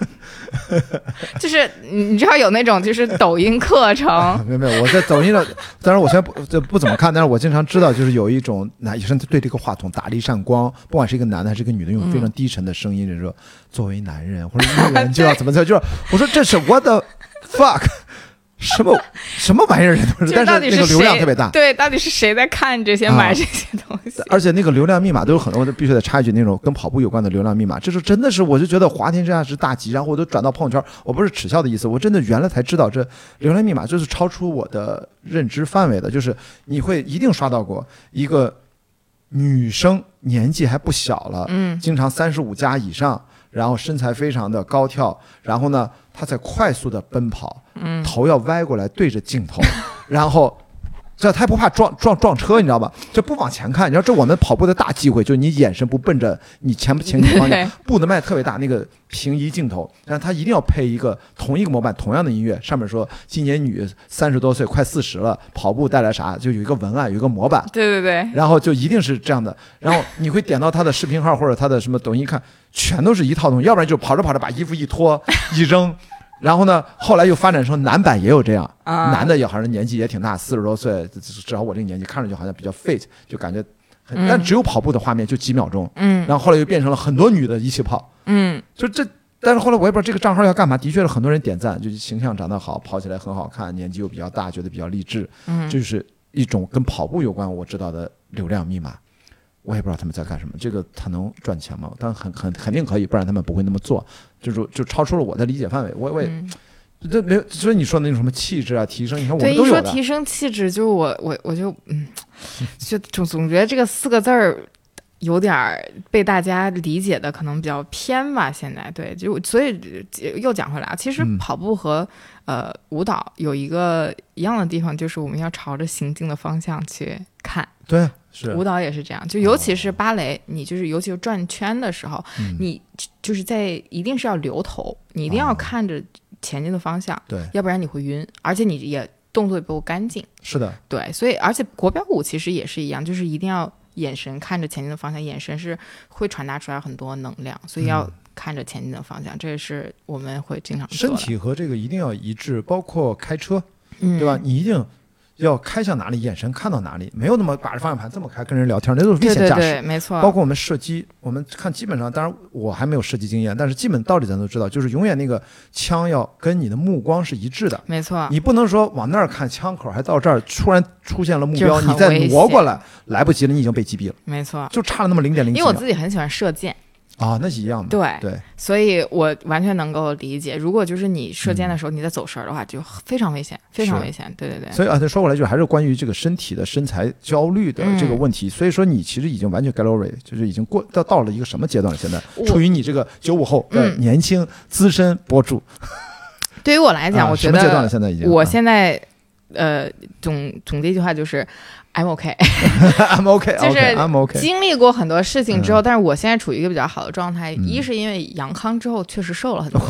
就是你你知道有那种就是抖音课程，没有没有，我在抖音上，当然我现在不这不怎么看，但是我经常知道，就是有一种男生对这个话筒打了一扇光，不管是一个男的还是一个女的，用非常低沉的声音，就是说，作为男人或者女人就要怎么怎么，就是我说这是 what the fuck，什么 什么玩意儿这都是，但是那个流量特别大。对，到底是谁在看这些、啊买这些东西？而且那个流量密码都有很多，我必须得插一句，那种跟跑步有关的流量密码，这是真的是，我就觉得华天之下是大吉，然后我都转到朋友圈，我不是耻笑的意思，我真的原来才知道这流量密码就是超出我的认知范围的，就是你会一定刷到过一个女生年纪还不小了，嗯经常三十五加以上，然后身材非常的高挑，然后呢，她在快速的奔跑，嗯头要歪过来对着镜头，然后。这他不怕撞撞撞车，你知道吧？这不往前看，你知道这我们跑步的大忌讳，就是你眼神不奔着你前前前方 对。向，步子迈特别大，那个平移镜头，但是他一定要配一个同一个模板，同样的音乐，上面说今年女三十多岁，快四十了，跑步带来啥？就有一个文案，有一个模板，对对对，然后就一定是这样的，然后你会点到他的视频号或者他的什么抖音看，全都是一套东西，要不然就跑着跑着把衣服一脱 一扔，然后呢，后来又发展成男版也有这样，啊。男的也好像年纪也挺大，四十多岁，至至少我这个年纪看上去好像比较 fit，就感觉很，嗯。但只有跑步的画面就几秒钟，嗯。然后后来又变成了很多女的一起跑，嗯。就这。但是后来我也不知道这个账号要干嘛，的确是很多人点赞，就是形象长得好，跑起来很好看，年纪又比较大，觉得比较励志，嗯，这就是一种跟跑步有关我知道的流量密码。我也不知道他们在干什么，这个他能赚钱吗？但很很肯定可以，不然他们不会那么做，就是就超出了我的理解范围。我我也嗯这没有，所以你说的那种什么气质啊、提升，你看我对，们都有说提升气质，就是我我我就嗯，就总总觉得这个四个字儿有点儿被大家理解的可能比较偏吧。现在对，就所以呃又讲回来啊，其实嗯跑步和、呃舞蹈有一个一样的地方，就是我们要朝着行进的方向去看。对，是舞蹈也是这样，就尤其是芭蕾，你就是尤其是转圈的时候，嗯你就是在一定是要留头，你一定要哦看着前进的方向，对，要不然你会晕，而且你也动作也不够干净。是的，对，所以而且国标舞其实也是一样，就是一定要眼神看着前进的方向，眼神是会传达出来很多能量，所以要嗯看着前进的方向，这是我们会经常做身，体和这个一定要一致，包括开车，嗯，对吧？？你一定要开向哪里，眼神看到哪里，没有那么把着方向盘这么开跟人聊天，那都是危险驾驶。对对对，没错，包括我们射击，我们看基本上，当然我还没有射击经验，但是基本道理咱都知道，就是永远那个枪要跟你的目光是一致的，没错，你不能说往那儿看，枪口还到这儿，突然出现了目标，你再挪过来，来不及了，你已经被击毙了，没错。就差了那么零点零几因为我自己很喜欢射箭，啊，那是一样的。对对，所以我完全能够理解。如果就是你射箭的嗯时候你在走神儿的话，就非常危险，非常危险。对对对，所以啊，再说过来，就还是关于这个身体的身材焦虑的这个问题。所以说，你其实已经完全 over，it，就是已经过到到了一个什么阶段了？现在处于你这个九五后的嗯年轻资深博主，对于我来讲，啊我觉什么阶段了？得现在已经，我啊现在呃总总结一句话就是 I'm OK。I'm OK，就是 I'm OK，经历过很多事情之后，嗯但是我现在处于一个比较好的状态。嗯一是因为阳康之后确实瘦了很多，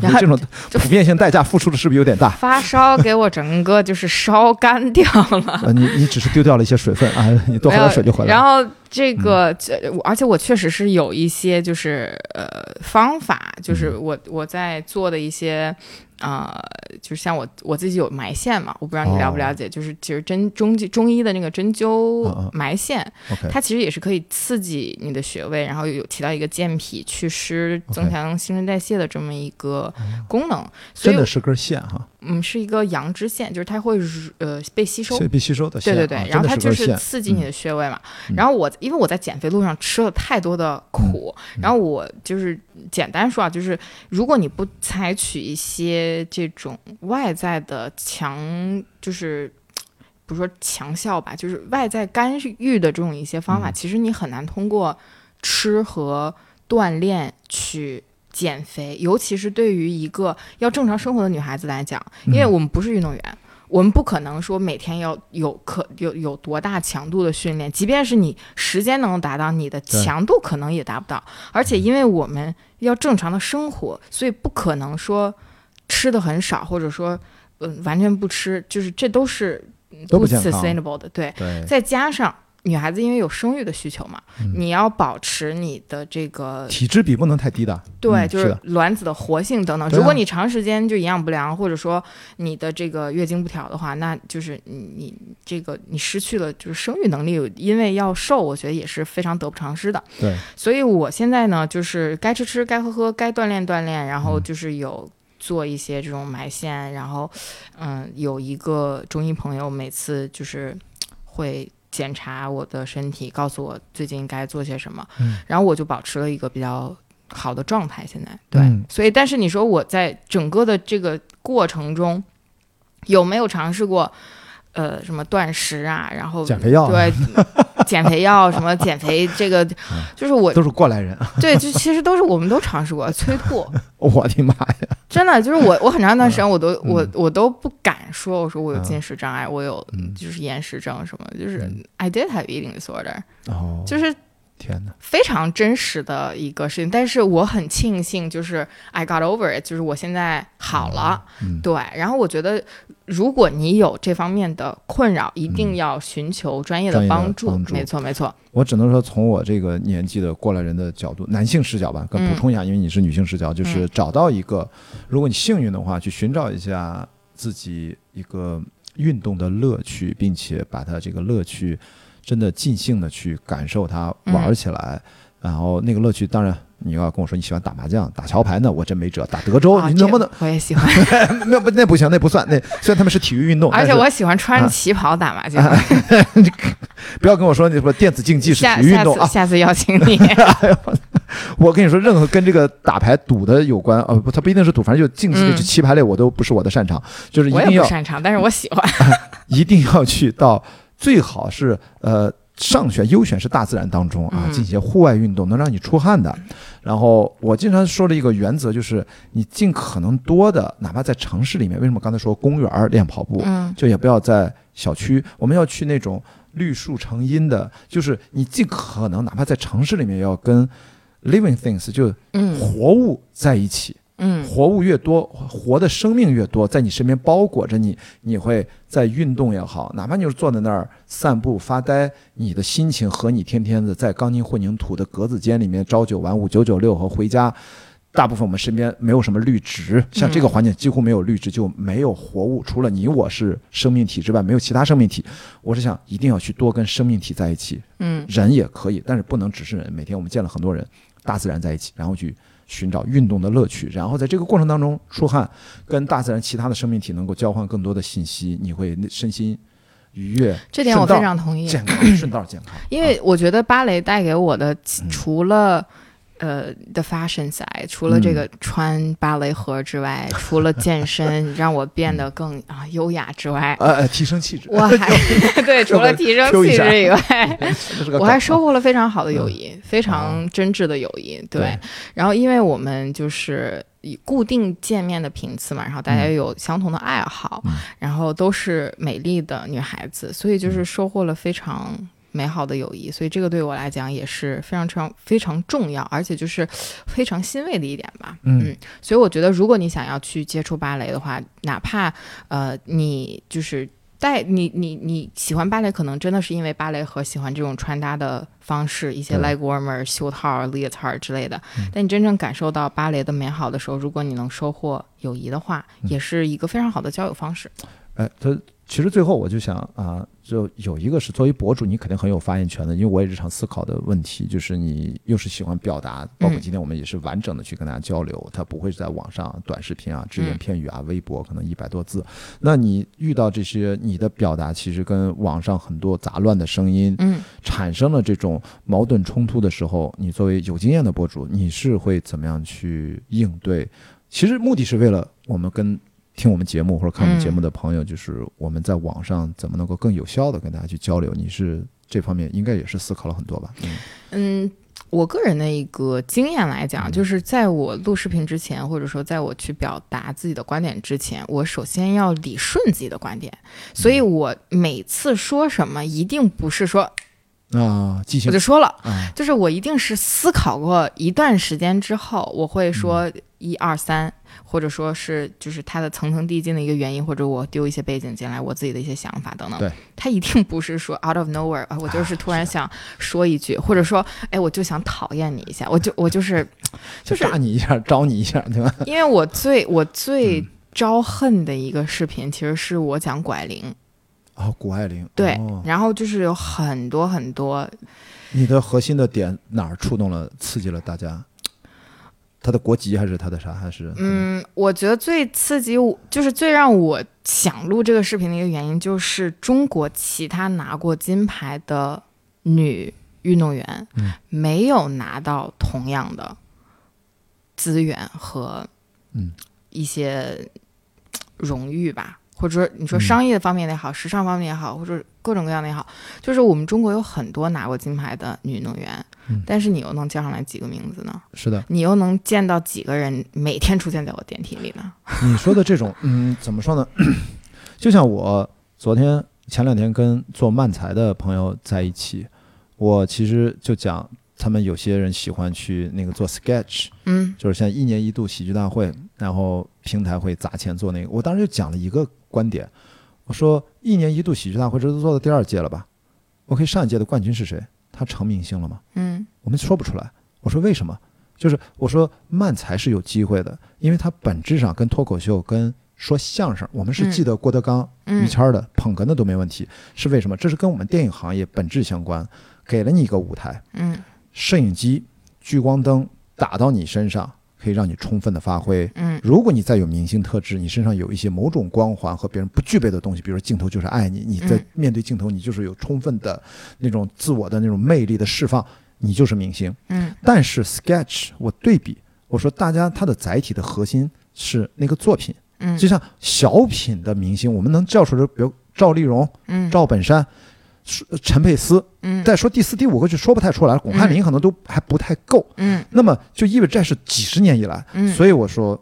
然后这种普遍性代价付出的是不是有点大？发烧给我整个就是烧干掉了。呃，你你只是丢掉了一些水分啊，你多喝点水就回来然。后这个，而且我确实是有一些就是呃方法，就是嗯我我在做的一些。呃，就是像我我自己有埋线嘛，我不知道你了不了解，就是其实针中中医的那个针灸埋线它其实也是可以刺激你的穴位，然后有起到一个健脾祛湿、增强新陈代谢的这么一个功能。所以真的是根线哈，嗯，是一个阳支线，就是它会呃被吸收。被吸收的线啊，对对对，然后它就是。刺激你的穴位嘛。嗯然后我因为我在减肥路上吃了太多的苦，嗯然后我就是简单说啊，就是如果你不采取一些这种外在的强，就是不是说强效吧，就是外在干预的这种一些方法，嗯其实你很难通过吃和锻炼去。减肥，尤其是对于一个要正常生活的女孩子来讲，因为嗯我们不是运动员，我们不可能说每天要有可有有多大强度的训练，即便是你时间能达到，你的强度可能也达不到。而且因为我们要正常的生活，所以不可能说吃的很少，或者说嗯、完全不吃，就是这都是嗯都不 sustainable 的。对，对，再加上女孩子因为有生育的需求嘛，嗯你要保持你的这个体脂比不能太低的。对，嗯就是卵子的活性等等。如果你长时间就营养不良，或者说你的这个月经不调的话，那就是你你这个你失去了就是生育能力，因为要瘦，我觉得也是非常得不偿失的。对，所以我现在呢，就是该吃吃，该喝喝，该锻炼锻炼，然后嗯就是有。做一些这种埋线，然后，嗯，有一个中医朋友每次就是会检查我的身体，告诉我最近该做些什么，嗯然后我就保持了一个比较好的状态。现在对，嗯所以但是你说我在整个的这个过程中有没有尝试过？呃，什么断食啊，然后减肥药啊对，减肥药什么减肥这个，就是我都是过来人。对，就其实都是我们都尝试过催吐，我的妈呀！真的就是我我很长一段时间我都我嗯我都不敢说我说我有嗯进食障碍，我有嗯就是厌食症什么，就是嗯 I did have eating disorder，哦，就是天哪！非常真实的一个事情，但是我很庆幸，就是 I got over it，就是我现在好了。嗯，对，然后我觉得，如果你有这方面的困扰，一定嗯要寻求专业的帮助。帮助没错，没错。我只能说，从我这个年纪的过来人的角度，男性视角吧，跟嗯补充一下，因为你是女性视角，就是嗯找到一个，如果你幸运的话，去寻找一下自己一个运动的乐趣，并且把它这个乐趣真的尽兴的去感受它，嗯玩起来。然后那个乐趣，当然你要跟我说你喜欢打麻将、打桥牌呢，我真没辙。打德州，啊你能不能？我也喜欢，那不那不行，那不算。那虽然他们是体育运动，而且我喜欢穿着啊旗袍打麻将。不要跟我说你什么电子竞技是体育运动啊。次下次邀请你。我跟你说，任何跟这个打牌赌的有关，呃，不，它不一定是赌，反正就竞技嗯这棋牌类，我都不是我的擅长，就是一我定要也不擅长，但是我喜欢。一定要去到最好是呃上选优选是大自然当中啊，嗯进行一些户外运动，能让你出汗的。然后我经常说的一个原则就是，你尽可能多的，哪怕在城市里面，为什么刚才说公园儿练跑步，嗯就也不要在小区，我们要去那种绿树成荫的，就是你尽可能哪怕在城市里面要跟 living things 就嗯活物在一起。嗯活物越多，活的生命越多，在你身边包裹着你，你会在运动也好，哪怕你就是坐在那儿散步发呆，你的心情和你天天的在钢筋混凝土的格子间里面朝九晚五、九九六和回家，大部分我们身边没有什么绿植，像这个环境几乎没有绿植，就没有活物，除了你我是生命体之外，没有其他生命体。我是想一定要去多跟生命体在一起，嗯人也可以，但是不能只是人。每天我们见了很多人，大自然在一起，然后去寻找运动的乐趣，然后在这个过程当中出汗，跟大自然其他的生命体能够交换更多的信息，你会身心愉悦。这点我非常同意。健康，顺道健康。因为我觉得芭蕾带给我的，嗯除了呃的 fashion side，除了这嗯个穿芭蕾盒之外，除了健身 让我变得更啊优雅之外，呃呃，提升气质。我还 对除了提升气质以外，我还收获了非常好的友谊，非常真挚的友谊。对对，然后因为我们就是以固定见面的频次嘛，然后大家又有相同的爱好，嗯然后都是美丽的女孩子，所以嗯就是收获了非常。美好的友谊，所以这个对我来讲也是非常非常非常重要，而且就是非常欣慰的一点吧。嗯所以我觉得，如果你想要去接触芭蕾的话，哪怕呃你就是带你你你喜欢芭蕾，可能真的是因为芭蕾和喜欢这种穿搭的方式，一些 leg warmer、袖套、leotard 之类的。嗯但你真正感受到芭蕾的美好的时候，如果你能收获友谊的话，嗯也是一个非常好的交友方式。哎，他其实最后我就想啊，就有一个是作为博主，你肯定很有发言权的，因为我也日常思考的问题就是你又是喜欢表达，包括嗯今天我们也是完整的去跟大家交流，它不会是在网上短视频啊、只言嗯片语啊、微博可能一百多字。那你遇到这些你的表达，其实跟网上很多杂乱的声音嗯产生了这种矛盾冲突的时候，你作为有经验的博主，你是会怎么样去应对？其实目的是为了我们跟听我们节目或者看我们节目的朋友，就是我们在网上怎么能够更有效的跟大家去交流。你是这方面应该也是思考了很多吧？嗯嗯。我个人的一个经验来讲，嗯就是在我录视频之前，或者说在我去表达自己的观点之前，我首先要理顺自己的观点。所以我每次说什么，一定不是说啊，记性我就说了，啊，就是我一定是思考过一段时间之后，我会说嗯一二三，或者说是就是它的层层递进的一个原因，或者我丢一些背景进来，我自己的一些想法等等。对，它一定不是说 out of nowhere 啊，我就是突然想说一句，或者说哎，我就想讨厌你一下，我就我就是就是炸你一下，招你一下，对吧？因为我最我嗯最招恨的一个视频，其实是我讲拐铃，哦，谷爱凌，对，哦然后就是有很多很多你的核心的点哪儿触动了、刺激了大家？他的国籍还是他的啥？还是嗯，我觉得最刺激我，就是最让我想录这个视频的一个原因，就是中国其他拿过金牌的女运动员，嗯没有拿到同样的资源和嗯一些荣誉吧。或者说，你说嗯商业方面也好，时尚方面也好，或者各种各样的也好，就是我们中国有很多拿过金牌的女运动员，嗯但是你又能叫上来几个名字呢？是的，你又能见到几个人每天出现在我电梯里呢？你说的这种，嗯，怎么说呢？就像我昨天、前两天跟做漫才的朋友在一起，我其实就讲，他们有些人喜欢去那个做 sketch，嗯就是像一年一度喜剧大会，然后平台会砸钱做那个。我当时就讲了一个观点，我说一年一度喜剧大会这都做到第二届了吧？OK，上一届的冠军是谁？他成明星了吗？嗯我们说不出来。我说为什么？就是我说漫才是有机会的，因为它本质上跟脱口秀、跟说相声，我们是嗯记得郭德纲、嗯于谦儿的，捧哏的都没问题。是为什么？这是跟我们电影行业本质相关，给了你一个舞台，嗯摄影机、聚光灯打到你身上，可以让你充分的发挥。嗯。如果你再有明星特质，你身上有一些某种光环和别人不具备的东西，比如说镜头就是爱你，你在嗯。面对镜头，你就是有充分的那种自我的那种魅力的释放，你就是明星。嗯。但是 sketch 我对比，我说大家它的载体的核心是那个作品，嗯，就像小品的明星，我们能叫出来，比如赵丽蓉、嗯。赵本山，说陈佩斯，嗯。再说第四、第五个就说不太出来了，巩汉林可能都还不太够。嗯。那么就意味着这是几十年以来，嗯，所以我说，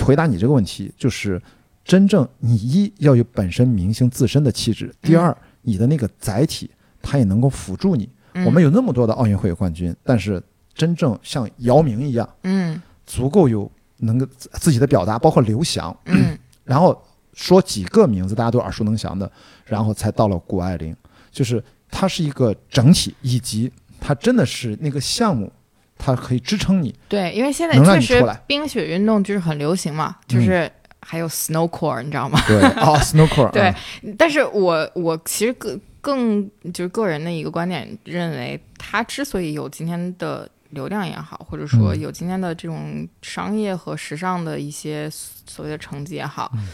回答你这个问题，就是真正你一要有本身明星自身的气质，第二，你的那个载体它也能够辅助你。嗯。我们有那么多的奥运会冠军，但是真正像姚明一样，嗯。足够有能够自自己的表达，包括刘翔，嗯。然后说几个名字大家都耳熟能详的，然后才到了谷爱凌，就是它是一个整体，以及它真的是那个项目，它可以支撑你。对，因为现在确实冰雪运动就是很流行嘛，就是还有 snowcore，你知道吗？对哦，snowcore，对啊但是我我其实更更就是个人的一个观点，认为它之所以有今天的流量也好，或者说嗯有今天的这种商业和时尚的一些所谓的成绩也好，嗯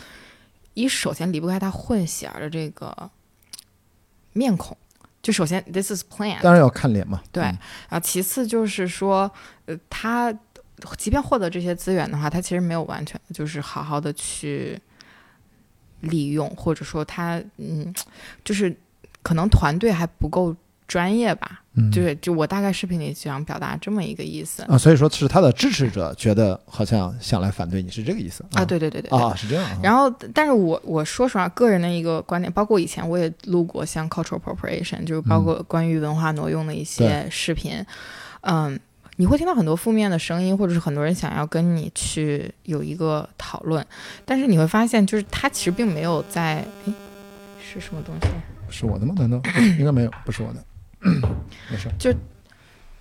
一首先离不开它混血儿的这个面孔。就首先，this is plan，当然要看脸嘛。对，嗯啊，其次就是说，呃，他即便获得这些资源的话，他其实没有完全就是好好的去利用，或者说他嗯，就是可能团队还不够专业吧。嗯，就是就我大概视频里想表达这么一个意思啊，所以说是他的支持者觉得好像想来反对你是这个意思啊，对对对对对。啊，是这样啊。然后，但是我我说实话，个人的一个观点，包括以前我也录过像 cultural appropriation，就是包括关于文化挪用的一些视频，嗯，你会听到很多负面的声音，或者是很多人想要跟你去有一个讨论，但是你会发现，就是他其实并没有在，诶，是什么东西？是我的吗？难道应该没有？不是我的，没事。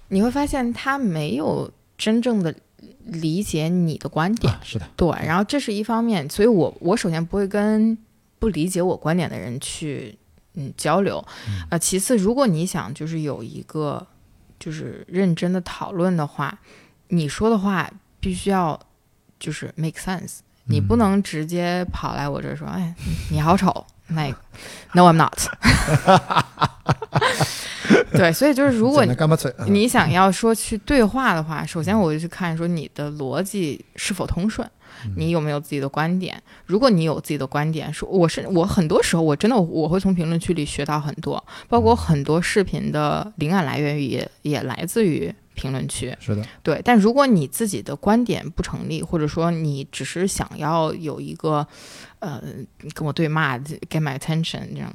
你会发现他没有真正的理解你的观点。啊，是的，对，然后这是一方面，所以我我首先不会跟不理解我观点的人去嗯交流，呃，其次，如果你想就是有一个就是认真的讨论的话，你说的话必须要就是 make sense，你不嗯能直接跑来我这儿说，哎，你好丑，like no I'm not，对，所以就是如果简单干巴脆，啊你想要说去对话的话，首先我就去看说你的逻辑是否通顺，你有没有自己的观点。如果你有自己的观点，说我是我很多时候我真的我会从评论区里学到很多，包括很多视频的灵感来源于也也来自于评论区。是的，对，但如果你自己的观点不成立，或者说你只是想要有一个呃跟我对骂 get my attention 这样，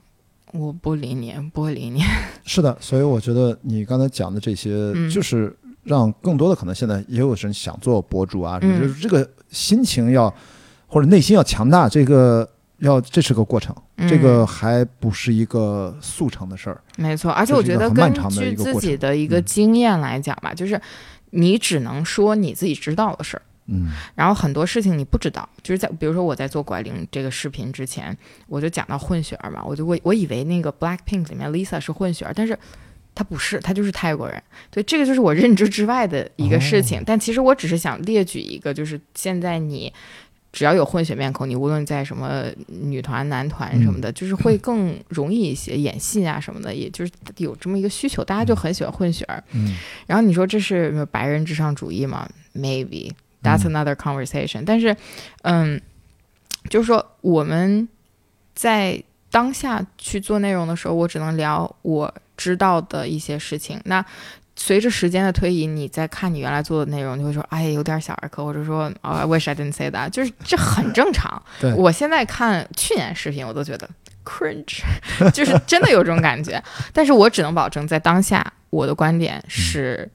我不理你，不会理你。是的。所以我觉得你刚才讲的这些，嗯就是让更多的可能现在也有人想做博主啊，嗯就是这个心情要或者内心要强大，这个要这是个过程，这个还不是一个速成的事儿。没错，而且我觉得根很漫长的据自己的一个嗯经验来讲吧，就是你只能说你自己知道的事儿，嗯然后很多事情你不知道。就是在比如说我在做拐铃这个视频之前，我就讲到混血儿嘛，我就我我以为那个 Black Pink 里面 Lisa 是混血儿，但是。她不是，她就是泰国人。对，这个就是我认知之外的一个事情。哦但其实我只是想列举一个，就是现在你只要有混血面孔，你无论在什么女团、男团什么的，就是会更容易一些，演戏啊什么的，也就是有这么一个需求，大家就很喜欢混血儿。嗯然后你说这是白人至上主义吗？Maybe that's 嗯 another conversation、但是，嗯，就是说我们在当下去做内容的时候，我只能聊我知道的一些事情。那随着时间的推移，你再看你原来做的内容，你会说，哎，有点小儿科，或者说，哦，I wish I didn't say that，就是这很正常。对我现在看去年视频，我都觉得 cringe，就是真的有这种感觉。但是我只能保证，在当下，我的观点是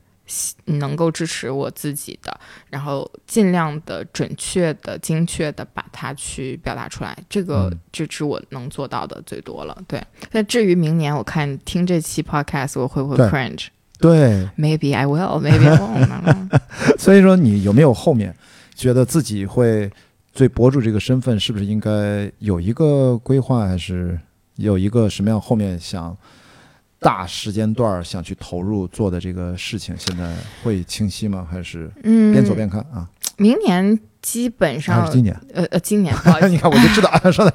能够支持我自己的，然后尽量的准确的、精确的把它去表达出来。这个嗯这是我能做到的最多了。对，那至于明年，我看听这期 podcast 我会不会 cringe？对，Maybe I will, maybe I won't。所以说你有没有后面觉得自己会对博主这个身份是不是应该有一个规划，还是有一个什么样后面想大时间段儿想去投入做的这个事情，现在会清晰吗？还是嗯，边走边看啊？明年基本还上是，今年？呃呃，今年不好意思，你看我就知道，说的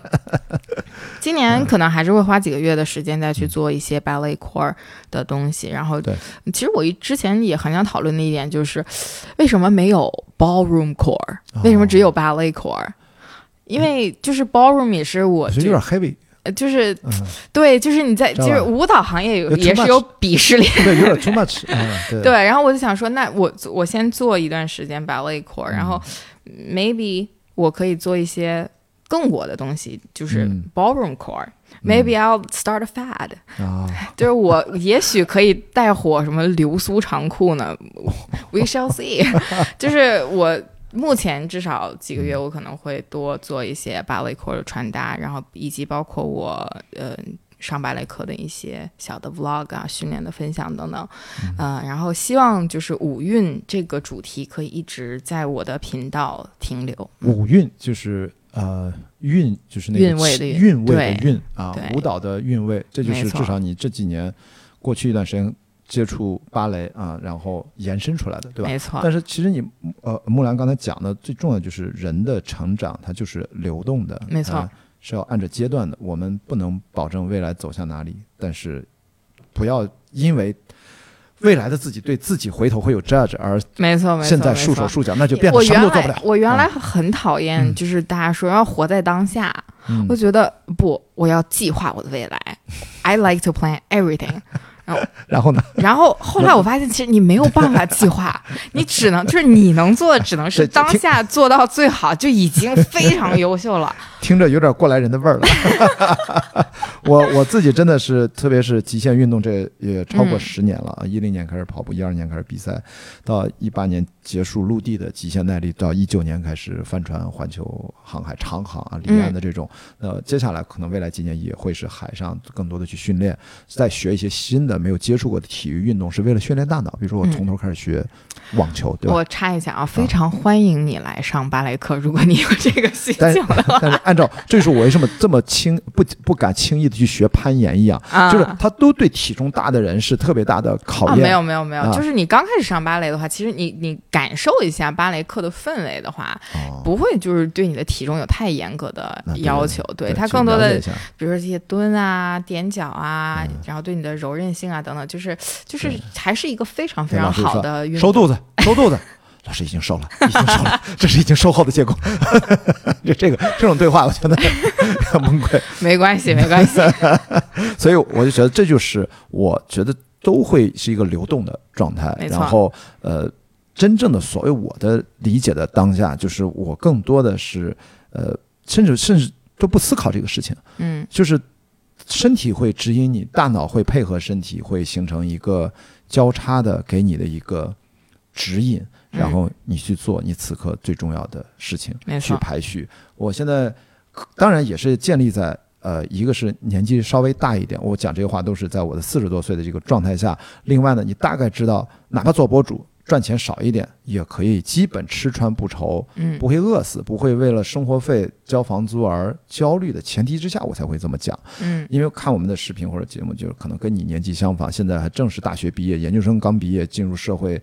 今年可能还是会花几个月的时间再去做一些 ballet core 的东西。然后，对，其实我一之前也很想讨论的一点就是，为什么没有 ballroom core？为什么只有 ballet core？因为就是 ballroom 也是我我觉得有点 heavy 呃就是嗯，对，就是你在就是舞蹈行业有也是有鄙视链。对，有点 too much，嗯，对，对，然后我就想说，那我我先做一段时间 ballet core，然后嗯 maybe 我可以做一些更我的东西，就是嗯 ballroom core。Maybe I'll start a fad，啊，就是我也许可以带火什么流苏长裤呢，We shall see。就是我目前至少几个月，我可能会多做一些芭蕾课的穿搭，然后以及包括我呃上芭蕾课的一些小的 vlog 啊、训练的分享等等，呃，然后希望就是五韵这个主题可以一直在我的频道停留。舞韵就是呃韵，就是那个韵味的韵韵味的韵啊，舞蹈的韵味，这就是至少你这几年过去一段时间接触芭蕾啊，然后延伸出来的，对吧？没错，但是其实你呃，木兰刚才讲的最重要的就是人的成长，它就是流动的，没错它是要按着阶段的。我们不能保证未来走向哪里，但是不要因为未来的自己对自己回头会有 judge，而没错，没错。现在束手束脚，那就变得什么都做不了。来我原来很讨厌，嗯就是大家说要活在当下，嗯我觉得不，我要计划我的未来。I like to plan everything。然后 然后呢？然后后来我发现，其实你没有办法计划，你只能就是你能做的，只能是当下做到最好，就已经非常优秀了。听着有点过来人的味儿了。我我自己真的是，特别是极限运动，这也超过嗯十年了啊！一零年开始跑步，一二年开始比赛，到一八年结束陆地的极限耐力，到一九年开始帆船环球航海长航啊，离岸的这种。呃，接下来可能未来几年也会是海上更多的去训练，再学一些新的没有接触过的体育运动，是为了训练大脑。比如说我从头开始学网球，对吧？我插一下啊，非常欢迎你来上芭蕾课，如果你有这个需但求的话 但是按照，这就是我为什么这么轻不不敢轻易的去学攀岩一样，啊。就是他都对体重大的人是特别大的考啊，验。没有没有没有，啊就是你刚开始上芭蕾的话，其实你你感受一下芭蕾课的氛围的话，哦，不会就是对你的体重有太严格的要求，对它更多的比如说这些蹲啊、踮脚啊，嗯然后对你的柔韧性啊等等，就是就是还是一个非常非常好的运动。收肚子，收肚子。老师已经瘦了，已经瘦了，这是已经瘦后的结果。就这个这种对话，我觉得很崩溃。没关系，没关系。所以我就觉得这就是我觉得都会是一个流动的状态。没错然后呃，真正的所谓我的理解的当下，就是我更多的是呃，甚至甚至都不思考这个事情，嗯就是身体会指引你，大脑会配合身体，会形成一个交叉的给你的一个指引，嗯然后你去做你此刻最重要的事情，去没错排序。我现在当然也是建立在。呃，一个是年纪稍微大一点，我讲这个话都是在我的四十多岁的这个状态下。另外呢，你大概知道，哪怕做博主赚钱少一点，也可以基本吃穿不愁，嗯不会饿死，不会为了生活费交房租而焦虑的前提之下，我才会这么讲。嗯因为看我们的视频或者节目，就是可能跟你年纪相仿，现在还正是大学毕业，研究生刚毕业，进入社会，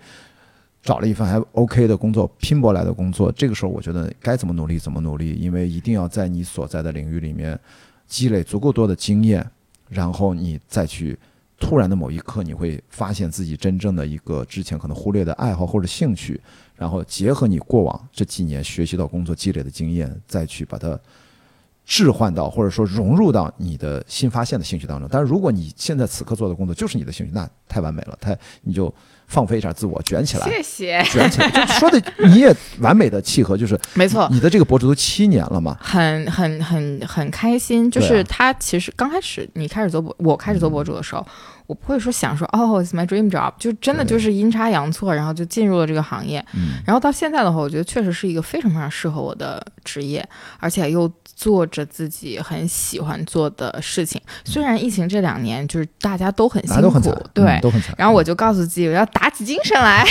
找了一份还 OK 的工作，拼搏来的工作。这个时候，我觉得该怎么努力怎么努力，因为一定要在你所在的领域里面积累足够多的经验，然后你再去。突然的某一刻，你会发现自己真正的一个之前可能忽略的爱好或者兴趣，然后结合你过往这几年学习到工作积累的经验，再去把它置换到或者说融入到你的新发现的兴趣当中。但是如果你现在此刻做的工作就是你的兴趣，那太完美了，太你就放飞一下自我，卷起来，谢谢。卷起来。就说的你也完美的契合，就是没错，你的这个博主都七年了嘛，很很很很开心，就是他其实刚开始你开始做博，我开始做博主的时候，我不会说想说哦，it's my dream job，就真的就是阴差阳错，然后就进入了这个行业。嗯，然后到现在的话，我觉得确实是一个非常非常适合我的职业，而且又做着自己很喜欢做的事情。虽然疫情这两年就是大家都很辛苦，对。嗯都很惨。然后我就告诉自己，我要打起精神来。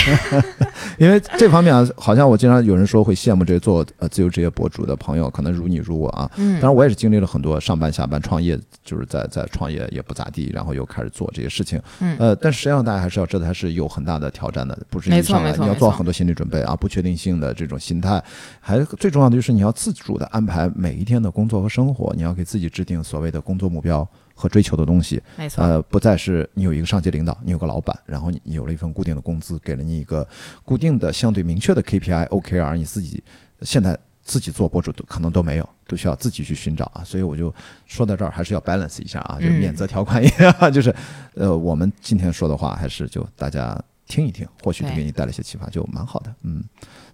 因为这方面啊，好像我经常有人说会羡慕这些做呃自由职业博主的朋友，可能如你如我啊。嗯当然，我也是经历了很多上班下班创业，就是在在创业也不咋地，然后又开始做这些事情。嗯呃，但实际上大家还是要知道，还是有很大的挑战的，不是一上来你要做好很多心理准备啊，不确定性的这种心态，还最重要的就是你要自主的安排每一天的工作和生活，你要给自己制定所谓的工作目标和追求的东西。没错，呃，不再是你有一个上级领导，你有个老板，然后你你有了一份固定的工资，给了你一个固定的、相对明确的 KPI、OKR，你自己现在自己做博主都可能都没有，都需要自己去寻找啊。所以我就说到这儿，还是要 balance 一下啊，就嗯免责条款一样，就是呃，我们今天说的话，还是就大家听一听，或许就给你带来一些启发，就蛮好的。嗯，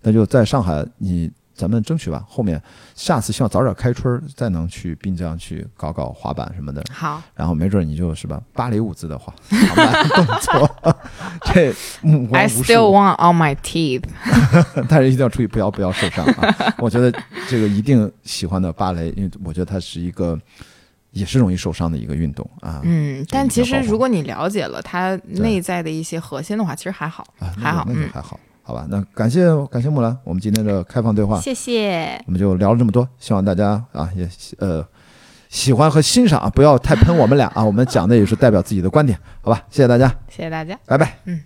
那就在上海，你咱们争取吧，后面下次希望早点开春儿，再能去滨江去搞搞滑板什么的。好，然后没准你就是吧，芭蕾舞姿的话，动作，这目光 I still want all my teeth。但是一定要注意，不要不要受伤啊！我觉得这个一定喜欢的芭蕾，因为我觉得它是一个也是容易受伤的一个运动啊。嗯，但其实如果你了解了它内在的一些核心的话，其实还好，啊，还好，那就还好，好吧，那感谢感谢木兰，我们今天的开放对话，谢谢，我们就聊了这么多，希望大家啊也呃喜欢和欣赏，不要太喷我们俩啊，我们讲的也是代表自己的观点，好吧，谢谢大家，谢谢大家，拜拜，嗯。